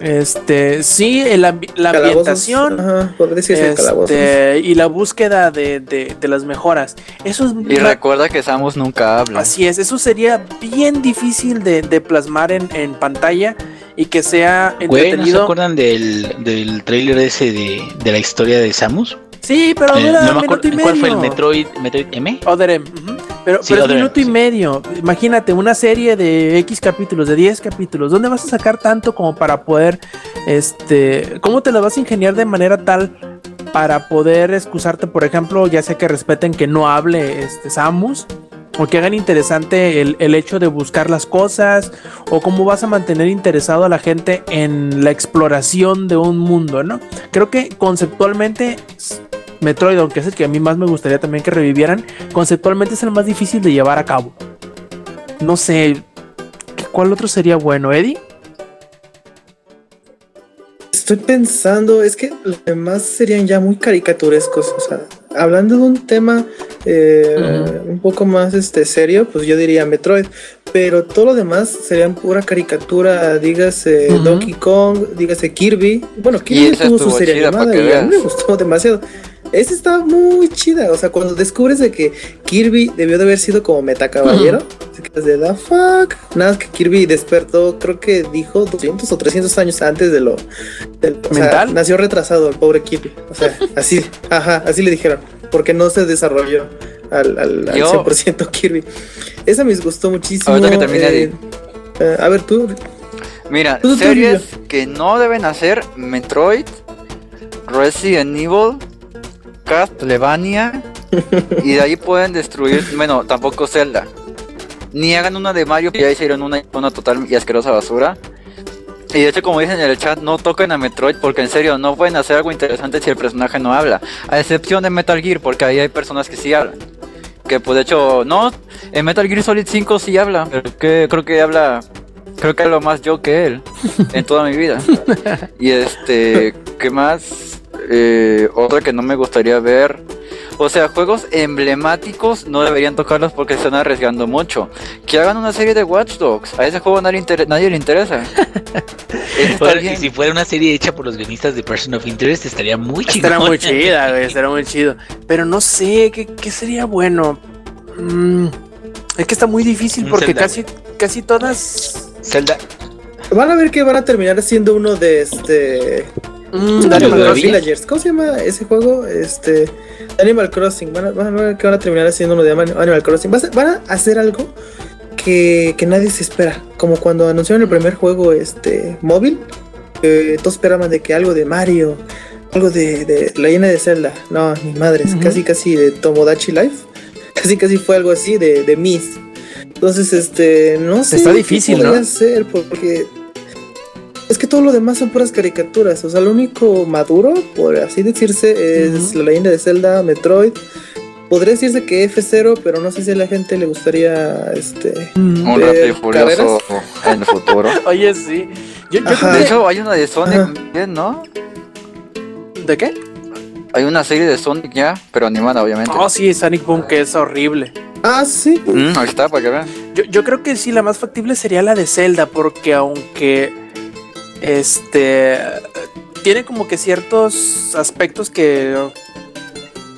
Este, sí, el ambi- la ambientación. Ajá. Este, y la búsqueda de, de- de las mejoras. Eso es Y recuerda que Samus nunca habla. Así es, eso sería bien difícil de, de plasmar en, en pantalla y que sea Güey, ¿no se entretenido. acuerdan del, del trailer ese de, de la historia de Samus? sí, pero Eh, dura no me minuto y ¿Cuál fue el medio. Metroid, Metroid M? Other M. Pero, Sí, pero es M, minuto y sí. medio. Imagínate, una serie de X capítulos, de 10 capítulos. ¿Dónde vas a sacar tanto como para poder, este, cómo te lo vas a ingeniar de manera tal para poder excusarte, por ejemplo, ya sea que respeten que no hable este Samus? O que hagan interesante el, el hecho de buscar las cosas, o cómo vas a mantener interesado a la gente en la exploración de un mundo, ¿no? Creo que conceptualmente Metroid, aunque es el que a mí más me gustaría también que revivieran, conceptualmente es el más difícil de llevar a cabo. No sé, ¿qué- ¿cuál otro sería bueno, Eddie? Estoy pensando, es que los demás serían ya muy caricaturescos. O sea, hablando de un tema eh, un poco más este serio, pues yo diría Metroid. Pero todo lo demás serían pura caricatura, dígase. Donkey Kong, dígase Kirby. Bueno, Kirby tuvo su serie animada que y a mí me gustó demasiado. Esa está muy chida. O sea, cuando descubres de que Kirby debió de haber sido como metacaballero, te quedas de the fuck. Nada que Kirby despertó, creo que dijo 200 o 300 años antes de lo. del- o nació retrasado el pobre Kirby. O sea, así, ajá, así le dijeron. Porque no se desarrolló al, al, al Yo- 100% Kirby. Esa me gustó muchísimo. Ahorita que termine, eh, eh, a ver, tú. Mira, Tú, tú, series que no deben hacer Metroid, Resident Evil, Castlevania y de ahí pueden destruir, bueno, tampoco Zelda. Ni hagan una de Mario que ya hicieron una, una total y asquerosa basura. Y de hecho, como dicen en el chat, no toquen a Metroid porque en serio no pueden hacer algo interesante si el personaje no habla. A excepción de Metal Gear, porque ahí hay personas que sí hablan. Que pues de hecho, no, en Metal Gear Solid 5 sí habla, pero que creo que habla Creo que hablo más yo que él en toda mi vida. Y este, ¿qué más? Eh, otra que no me gustaría ver. O sea, juegos emblemáticos no deberían tocarlos porque se están arriesgando mucho. Que hagan una serie de Watch Dogs. A ese juego nadie, le interesa. Bueno, y si fuera una serie hecha por los guionistas de Person of Interest, estaría muy chido. Estará muy chida, güey, estará muy chido. Pero no sé, ¿qué, qué sería bueno? Mm, es que está muy difícil porque Zelda, casi, casi todas... Zelda. Van a ver que van a terminar siendo uno de este. Mm, Animal. Crossing. Villagers. ¿Cómo se llama ese juego? Este. Animal Crossing. Van a, van a ver que van a terminar haciendo uno de Animal Crossing. A- Van a hacer algo que, que nadie se espera. Como cuando anunciaron el primer juego este móvil. eh, todos esperaban de que algo de Mario. Algo de, de la llena de Zelda. No, ni madres. Ujú. Casi, casi de Tomodachi Life. Casi, casi fue algo así de, de Miss. Entonces, este. No sé. Está qué difícil, podría ¿no? ser porque. Es que todo lo demás son puras caricaturas. O sea, lo único maduro, por así decirse, es la leyenda de Zelda, Metroid. Podría decirse que F0, pero no sé si a la gente le gustaría este. Mm. Un rápido furioso en el futuro. Oye, sí. Yo, yo De hecho, hay una de Sonic Ajá. bien, ¿no? ¿De qué? Hay una serie de Sonic ya, pero animada, obviamente. Oh, sí, Sonic Boom, que es horrible. Ah, sí. Mm, ahí está, para que vean. Yo, yo creo que sí, la más factible sería la de Zelda, porque aunque este tiene como que ciertos aspectos que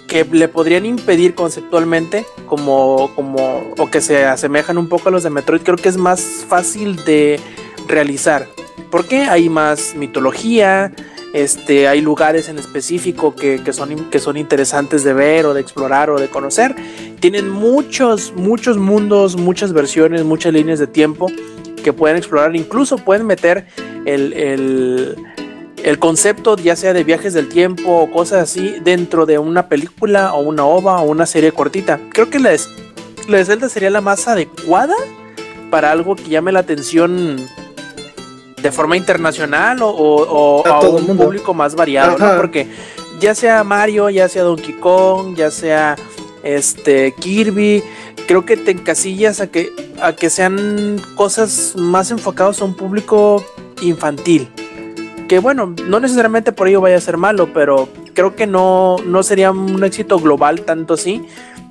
que le podrían impedir conceptualmente como como o que se asemejan un poco a los de Metroid, creo que es más fácil de realizar. Porque hay más mitología, este, hay lugares en específico que, que son, que son interesantes de ver o de explorar o de conocer. Tienen muchos, muchos mundos, muchas versiones, muchas líneas de tiempo que pueden explorar. Incluso pueden meter el, el, el concepto, ya sea de viajes del tiempo o cosas así, dentro de una película o una ova o una serie cortita. Creo que la de, la de Zelda sería la más adecuada para algo que llame la atención de forma internacional o, o- o A a, todo un mundo. público más variado, ¿no? Porque ya sea Mario, ya sea Donkey Kong, ya sea este Kirby, creo que te encasillas a que a que sean cosas más enfocadas a un público infantil. Que bueno, no necesariamente por ello vaya a ser malo, pero creo que no, no sería un éxito global tanto así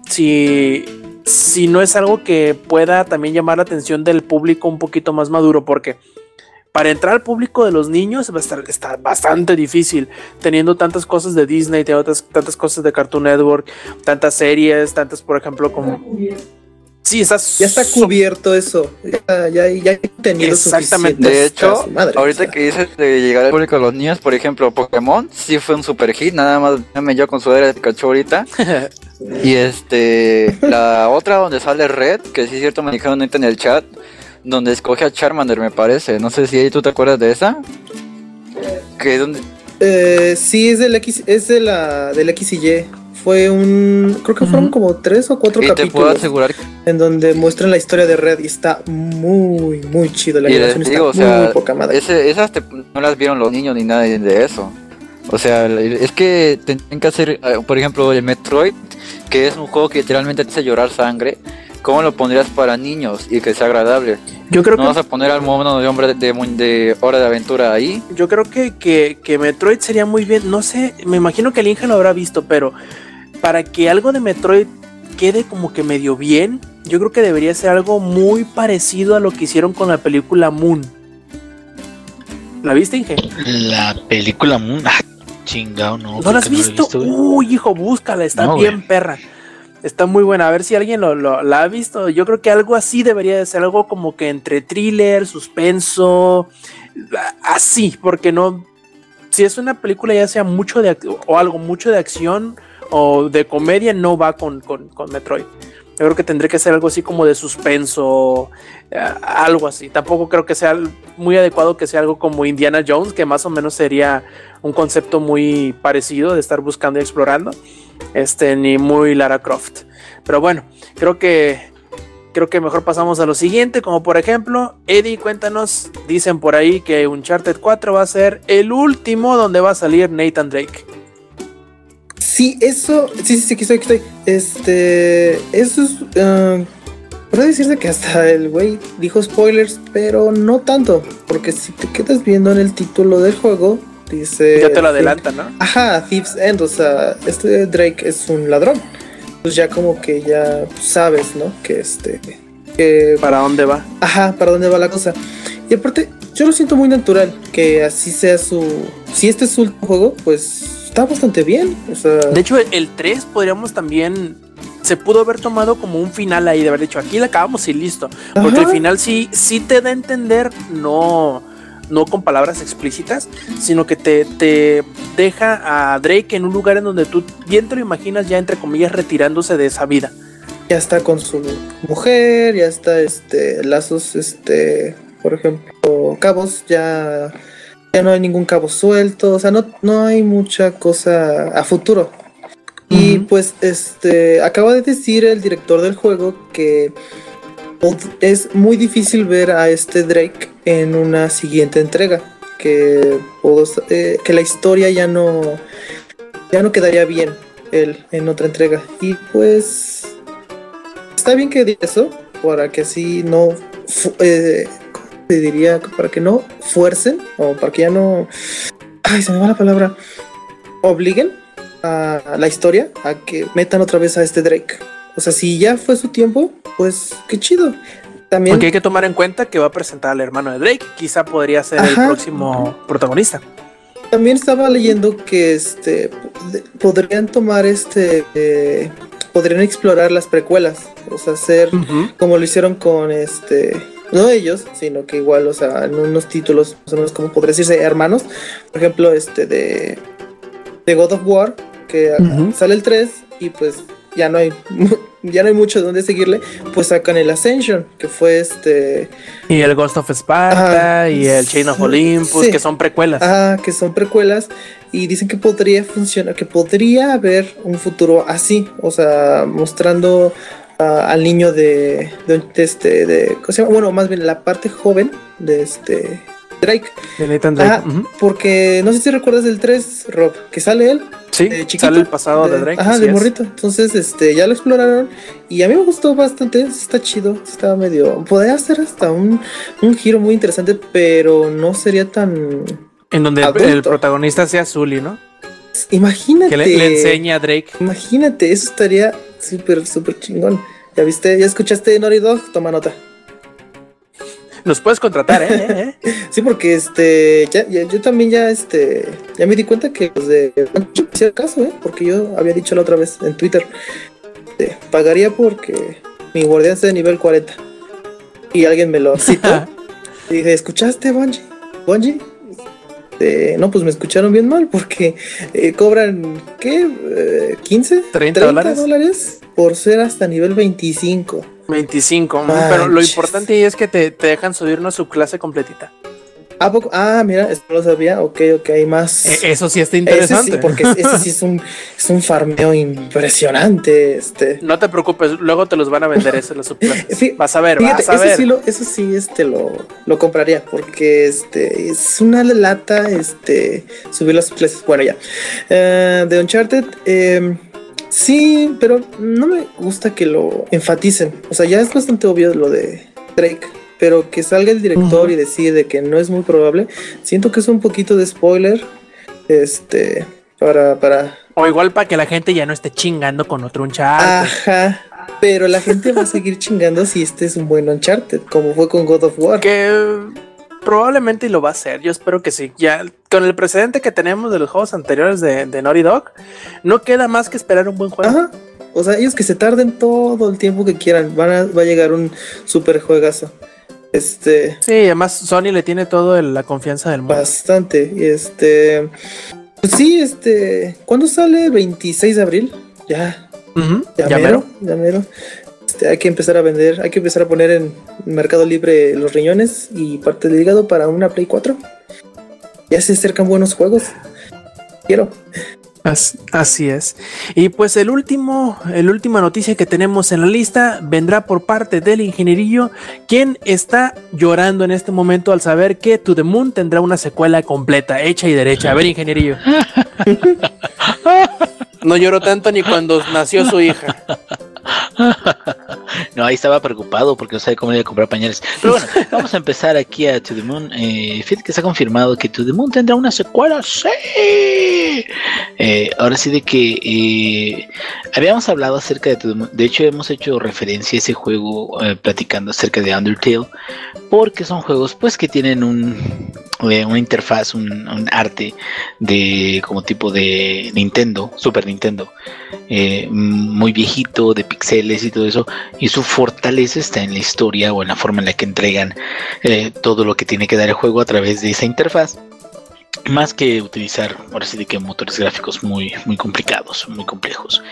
si, si no es algo que pueda también llamar la atención del público un poquito más maduro, porque para entrar al público de los niños va a estar está bastante difícil, teniendo tantas cosas de Disney, teniendo tantas, tantas cosas de Cartoon Network, tantas series, tantas, por ejemplo, como... Sí, está Ya está cubierto eso. Ya, ya, ya he tenido Exactamente. suficientes De hecho, madre, ahorita o sea. que dices de llegar al público a los niños, por ejemplo, Pokémon sí fue un super hit, nada más dame yo con su era de Pikachu ahorita. y este, la otra donde sale Red, que sí es cierto, me dijeron ahorita en el chat, donde escoge a Charmander, me parece. No sé si ahí tú te acuerdas de esa. Que es donde Eh, sí, es del X, es de la del X y Y. Fue un, creo que fueron como tres o cuatro y te puedo capítulos asegurar en donde muestran la historia de Red y está muy, muy chido. La Y animación les está digo, o muy, sea, muy poca madre. ese- esas te- no las vieron los niños ni nada de eso. O sea, es que tienen que hacer, eh, por ejemplo, el Metroid, que es un juego que literalmente te hace llorar sangre. ¿Cómo lo pondrías para niños y que sea agradable? Yo creo No que vas a poner al mono de hombre de, de, de hora de aventura ahí. Yo creo que, que, que Metroid sería muy bien. No sé, me imagino que el Inge lo habrá visto, pero para que algo de Metroid quede como que medio bien, yo creo que debería ser algo muy parecido a lo que hicieron con la película Moon. ¿La viste, Inge? La película Moon. Ah, chingado, no. ¿No la has no visto? Uy, hijo, búscala, está No, bien güey. perra. Está muy buena. A ver si alguien lo, lo- la ha visto. Yo creo que algo así debería de ser algo como que entre thriller, suspenso, así, porque no. Si es una película ya sea mucho de o algo mucho de acción o de comedia, no va con, con, con Metroid. Yo creo que tendría que ser algo así como de suspenso, eh, algo así. Tampoco creo que sea muy adecuado que sea algo como Indiana Jones, que más o menos sería un concepto muy parecido de estar buscando y explorando. Este, ni muy Lara Croft. Pero bueno, creo que creo que mejor pasamos a lo siguiente, como por ejemplo, Eddie, cuéntanos, dicen por ahí que Uncharted 4 va a ser el último donde va a salir Nathan Drake. Sí, eso, sí, sí, sí, aquí estoy, aquí estoy. Este, eso es, ah, puede decirse que hasta el güey dijo spoilers, pero no tanto, porque si te quedas viendo en el título del juego, dice... ya te lo adelantan, ¿no? Ajá, Thieves End, o sea, este Drake es un ladrón. Pues ya como que ya sabes, ¿no? Que este... Que, ¿Para dónde va? ajá, para dónde va la cosa. Y aparte, yo lo siento muy natural, que así sea su... Si este es su último juego, pues está bastante bien. O sea... De hecho, el 3 podríamos también. Se pudo haber tomado como un final ahí, de haber dicho aquí la acabamos y listo. Porque Ajá. el final sí, sí te da a entender, no, no con palabras explícitas, sino que te, te deja a Drake en un lugar en donde tú bien te lo imaginas ya entre comillas retirándose de esa vida. ya está con su mujer, ya está este lazos, este, por ejemplo, cabos, ya, ya no hay ningún cabo suelto, o sea, no, no hay mucha cosa a futuro. Y pues este acaba de decir el director del juego que es muy difícil ver a este Drake en una siguiente entrega. Que, eh, que la historia ya no ya no quedaría bien él en otra entrega. Y pues está bien que diga eso para que así no eh, ¿cómo se diría para que no fuercen o para que ya no ay se me va la palabra obliguen a la historia a que metan otra vez a este Drake. O sea, si ya fue su tiempo, pues qué chido. También Porque hay que tomar en cuenta que va a presentar al hermano de Drake, quizá podría ser el próximo protagonista. También estaba leyendo que este podrían tomar este eh, podrían explorar las precuelas, o sea, hacer como lo hicieron con este no ellos, sino que igual, o sea, en unos títulos, más o menos como podría decirse hermanos, por ejemplo, este de de God of War, que sale el 3 y pues ya no hay ya no hay mucho donde seguirle, pues sacan el Ascension, que fue este Y el Ghost of Sparta Ajá. y el Chain of Olympus, Sí. que son precuelas. Ah, que son precuelas y dicen que podría funcionar, que podría haber un futuro así, o sea, mostrando ah, al niño de, de, de este, de, ¿cómo se llama? bueno, más bien la parte joven de este Drake, de Nathan Drake. Ujú. porque no sé si recuerdas del 3, Rob, que sale él, Sí, chiquito, sale el pasado de, Drake. ajá, de es. morrito, entonces, este, ya lo exploraron y a mí me gustó bastante, está chido, está medio, podría ser hasta un, un giro muy interesante, pero no sería tan En donde el, Adulto. el protagonista sea Zully, ¿no? Imagínate. Que le, le enseña a Drake. Imagínate, eso estaría súper, súper chingón. ¿Ya viste? ¿Ya escuchaste Naughty Dog? Toma nota. Nos puedes contratar, ¿eh? Sí, porque este, ya, ya- yo también ya, este, ya me di cuenta que los de caso, ¿eh? Porque yo había dicho la otra vez en Twitter, eh, pagaría porque mi guardián está de nivel 40. Y alguien me lo citó. y dije, ¿escuchaste, Bungie? ¿Bungie? Eh, no, pues me escucharon bien mal porque eh, cobran, ¿qué? Eh, ¿15? 30 dólares. dólares por ser hasta nivel 25. 25. Manches. Pero lo importante es que te, te dejan subir una subclase completita. ¿A poco? Ah, mira, esto no lo sabía. Ok, ok, hay más. E- Eso sí está Ese interesante. sí, porque ese sí es un, es un farmeo impresionante. Este. No te preocupes, luego te los van a vender las subclases. Fí- Vas a ver, Fíjate, vas a eso ver. sí, lo, eso sí este, lo, lo compraría, porque este, es una lata este, subir las clases. Bueno, ya. Eh, de Uncharted, eh, sí, pero no me gusta que lo enfaticen. O sea, ya es bastante obvio lo de Drake, pero que salga el director y decide que no es muy probable, siento que es un poquito de spoiler. Este, para, para, O igual para que la gente ya no esté chingando con otro Uncharted. Ajá. Pero la gente va a seguir chingando si este es un buen Uncharted, como fue con God of War. Que probablemente lo va a hacer. Yo espero que sí. Ya con el precedente que tenemos de los juegos anteriores de, de Naughty Dog, no queda más que esperar un buen juego. Ajá. O sea, ellos que se tarden todo el tiempo que quieran, van a, va a llegar un super juegazo. Este, Sí, además Sony le tiene todo el- la confianza del mundo. bastante. Y este, pues sí, este, ¿cuándo sale? 26 de abril. Ya, Ujú, ya, ya mero, mero. ya mero. Este, hay que empezar a vender, hay que empezar a poner en Mercado Libre los riñones y parte del hígado para una Play 4. Ya se acercan buenos juegos. Quiero. As- Así es. Y pues el último, el última noticia que tenemos en la lista vendrá por parte del ingenierillo, quien está llorando en este momento al saber que To the Moon tendrá una secuela completa, hecha y derecha. A ver, ingenierillo. No lloró tanto ni cuando nació su hija. No, ahí estaba preocupado porque no sabía cómo le iba a comprar pañales. Pero bueno, vamos a empezar aquí a To The Moon. Eh, fíjate que se ha confirmado que To The Moon tendrá una secuela. ¡Sí! Eh, ahora sí de que eh, habíamos hablado acerca de To The Moon. De hecho, hemos hecho referencia a ese juego eh, platicando acerca de Undertale. Porque son juegos pues que tienen un, eh, una interfaz, un, arte de como tipo de Nintendo, Super Nintendo eh, muy viejito, de pixeles y todo eso, y su fortaleza está en la historia o en la forma en la que entregan eh, todo lo que tiene que dar el juego a través de esa interfaz. Más que utilizar, ahora sí de que motores gráficos muy, muy complicados, muy complejos.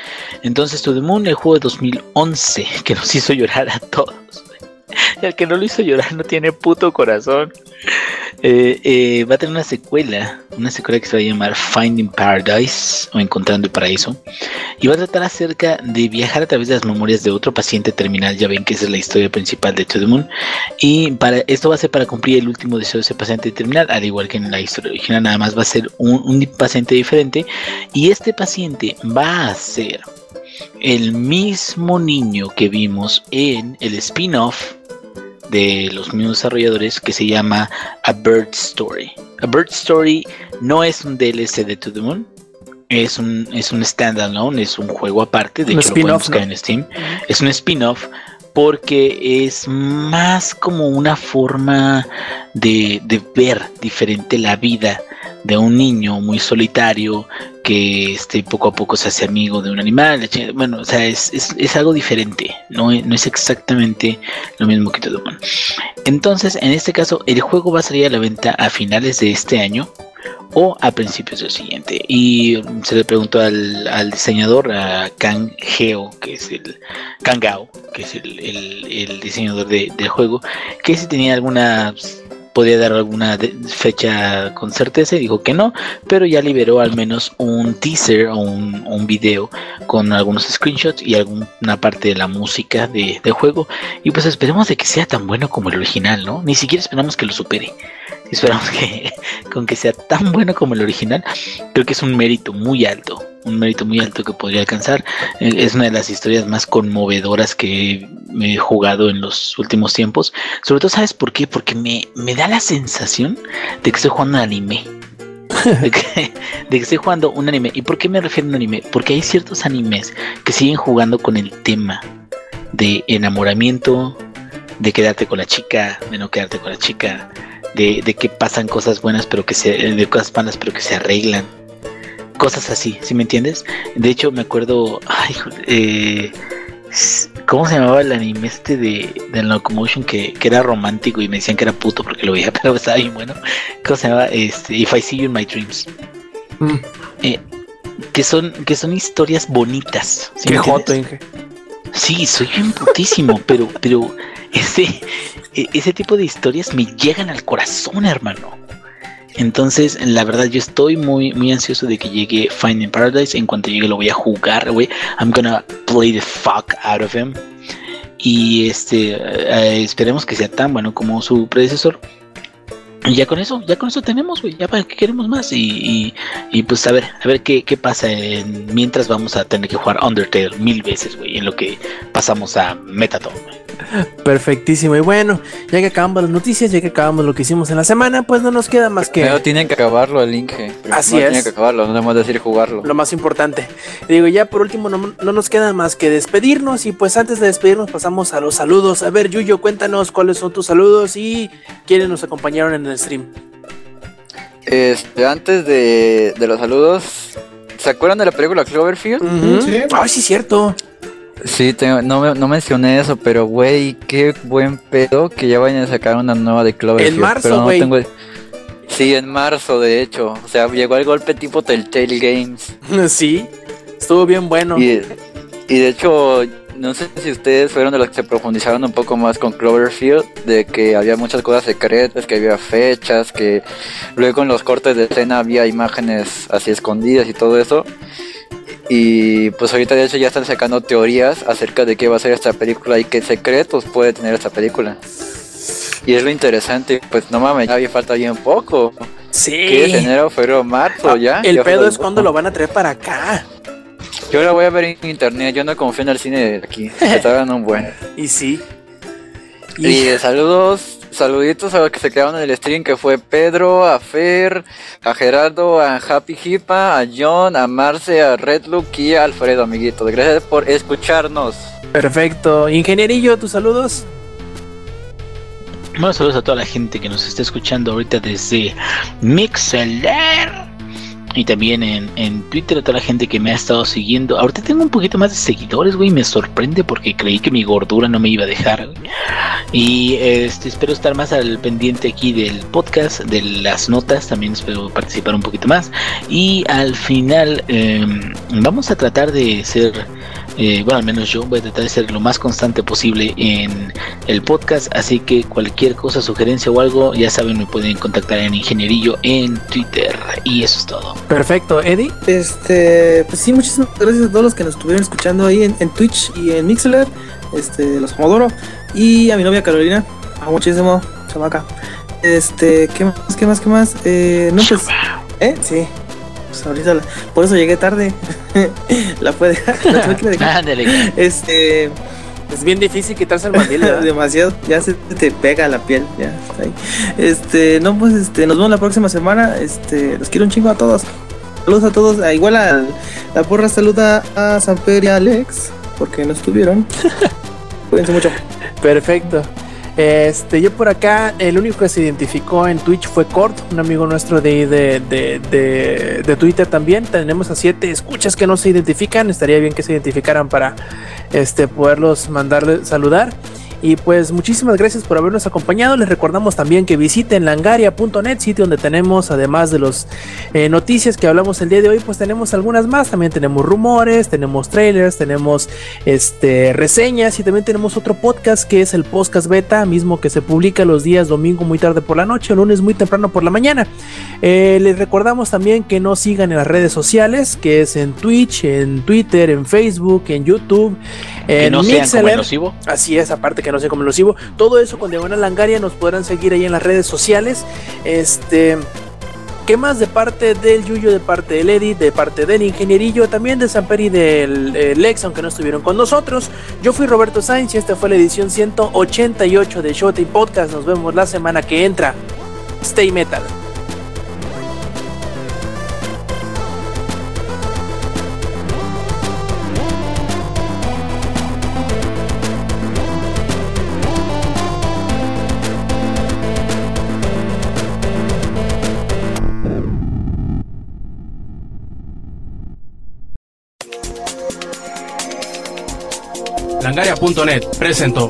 Entonces, To The Moon, el juego de 2011, que nos hizo llorar a todos. El que no lo hizo llorar no tiene puto corazón. Eh, eh, va a tener una secuela, una secuela que se va a llamar Finding Paradise o Encontrando el Paraíso. Y va a tratar acerca de viajar a través de las memorias de otro paciente terminal. Ya ven que esa es la historia principal de To The Moon. Y para esto va a ser para cumplir el último deseo de ese paciente terminal, al igual que en la historia original, nada más va a ser un paciente diferente. Y este paciente va a ser el mismo niño que vimos en el spin-off de los mismos desarrolladores que se llama A Bird Story. A Bird Story no es un DLC de To The Moon, es un, es un standalone, es un juego aparte, de Un hecho lo pueden buscar ¿no? en Steam. Es un spin-off porque es más como una forma de, de ver diferente la vida de un niño muy solitario que este, poco a poco se hace amigo de un animal. Bueno, o sea, es, es, es algo diferente, no, no es exactamente lo mismo que todo mundo. Entonces, en este caso, el juego va a salir a la venta a finales de este año o a principios del siguiente. Y se le preguntó al, al diseñador, a Kang Geo, que es el Kangao, que es el, el- el diseñador de- del juego, que si tenía alguna podía dar alguna de- fecha con certeza y dijo que no, pero ya liberó al menos un teaser o un, un video con algunos screenshots y alguna parte de la música de, del juego y pues esperemos de que sea tan bueno como el original, ¿no? Ni siquiera esperamos que lo supere. Esperamos que con que sea tan bueno como el original, creo que es un mérito muy alto, un mérito muy alto que podría alcanzar. Eh, Es una de las historias más conmovedoras que he jugado en los últimos tiempos. Sobre todo, ¿sabes por qué? Porque me, me da la sensación de que estoy jugando un anime. De que, de que estoy jugando un anime. ¿Y por qué me refiero a un anime? Porque hay ciertos animes que siguen jugando con el tema de enamoramiento, de quedarte con la chica, de no quedarte con la chica, de, de que pasan cosas buenas pero que se, de cosas malas pero que se arreglan. Cosas así, ¿sí me entiendes? De hecho, me acuerdo, ay, eh, ¿Cómo se llamaba el anime este de, de Locomotion que, que era romántico y me decían que era puto porque lo veía, pero estaba bien bueno? ¿Cómo se llamaba? Este, If I See You in My Dreams. Mm, Eh, que son, que son historias bonitas. ¿sí qué joto? Inge. Sí, soy bien putísimo, pero, pero ese, e- ese tipo de historias me llegan al corazón, hermano. Entonces, la verdad, yo estoy muy, muy ansioso de que llegue Finding Paradise. En cuanto llegue, lo voy a jugar, güey. I'm gonna play the fuck out of him. Y este, eh, esperemos que sea tan bueno como su predecesor. Y ya con eso, ya con eso tenemos, güey. Ya para qué queremos más. Y, y, y, pues a ver, a ver qué, qué pasa en- mientras vamos a tener que jugar Undertale mil veces, güey. En lo que pasamos a Metaton. güey. Perfectísimo. Y bueno, ya que acabamos las noticias, ya que acabamos lo que hicimos en la semana, pues no nos queda más que Pero tienen que acabarlo el Inge. Así Tienen es. que acabarlo, no debemos decir jugarlo. lo más importante. Y digo, ya por último, no, no nos queda más que despedirnos. Y pues antes de despedirnos, pasamos a los saludos. A ver, Yuyo, cuéntanos cuáles son tus saludos y quiénes nos acompañaron en el stream. Este, antes de, de los saludos, ¿se acuerdan de la película Cloverfield? Ujú. Sí. Ay, sí, cierto. Sí, tengo- no, me- no mencioné eso, pero güey, qué buen pedo que ya vayan a sacar una nueva de Cloverfield. En marzo, pero no güey. tengo- Sí, en marzo, de hecho. O sea, llegó el golpe tipo Telltale Games. Sí, estuvo bien bueno. Y, y de hecho, no sé si ustedes fueron de los que se profundizaron un poco más con Cloverfield, de que había muchas cosas secretas, que había fechas, que luego en los cortes de escena había imágenes así escondidas y todo eso. Y pues ahorita de hecho ya están sacando teorías acerca de qué va a ser esta película y qué secretos puede tener esta película. Y es lo interesante, pues no mames, ya falta bien poco. ¿Qué es Sí. enero, febrero, marzo ya? El Ya pedo es cuando lo van a traer para acá. Yo la voy a ver en internet, yo no confío en el cine de aquí. Que tardan un buen. Y sí. Y Y saludos, saluditos a los que se quedaron en el stream, que fue Pedro, a Fer, a Gerardo, a Happy Hipa, a John, a Marce, a Redlook y a Alfredo, amiguitos. Gracias por escucharnos. perfecto. Ingenierillo, tus saludos. Bueno, saludos a toda la gente que nos está escuchando ahorita desde Mixeler. Y también en, en Twitter a toda la gente que me ha estado siguiendo. Ahorita tengo un poquito más de seguidores, güey. Me sorprende porque creí que mi gordura no me iba a dejar. Y este, espero estar más al pendiente aquí del podcast, de las notas. También espero participar un poquito más. Y al final em, vamos a tratar de ser... eh, bueno, al menos yo voy a tratar de ser lo más constante posible en el podcast, así que cualquier cosa, sugerencia o algo, ya saben, me pueden contactar en Ingenierillo en Twitter. Y eso es todo. Perfecto. Eddie. Este, pues sí, muchísimas gracias a todos los que nos estuvieron escuchando ahí en, en Twitch y en Mixler, este, los Comodoro, y a mi novia Carolina, amo muchísimo, chamaca. Este, ¿qué más, qué más, qué más? Eh, no, pues, ¿eh? Sí, pues ahorita, la- por eso llegué tarde, la puede la tuve que dejar. Ándale. Este, Es bien difícil quitarse el mandil, demasiado, ya se te pega la piel, ya está ahí. Este, no, pues este, nos vemos la próxima semana. Este, los quiero un chingo a todos. Saludos a todos. Igual a la porra saluda a Samper y a Alex, porque no estuvieron. Cuídense mucho. Perfecto. Este, yo por acá, el único que se identificó en Twitch fue Cord, un amigo nuestro de, de, de, de, Twitter también. Tenemos a siete escuchas que no se identifican. Estaría bien que se identificaran para este, poderlos mandarle saludar. Y pues muchísimas gracias por habernos acompañado. Les recordamos también que visiten langaria.net, sitio donde tenemos, además de las noticias que hablamos el día de hoy, pues tenemos algunas más. También tenemos rumores, tenemos trailers, tenemos este, reseñas y también tenemos otro podcast que es el podcast beta, mismo que se publica los días domingo muy tarde por la noche, o lunes muy temprano por la mañana. Eh, les recordamos también que nos sigan en las redes sociales, que es en Twitch, en Twitter, en Facebook, en YouTube, Que en no sean como Mixeler. el nocivo. Así es, aparte que no sé cómo lo sigo. Todo eso con Diagonal Langaria nos podrán seguir ahí en las redes sociales. Este. ¿Qué más de parte del Yuyo, de parte del Edit, de parte del Ingenierillo, también de Samper y del eh, Lex, aunque no estuvieron con nosotros? Yo fui Roberto Sainz y esta fue la edición 188 de Showtime Podcast. Nos vemos la semana que entra. Stay Metal. Presentó.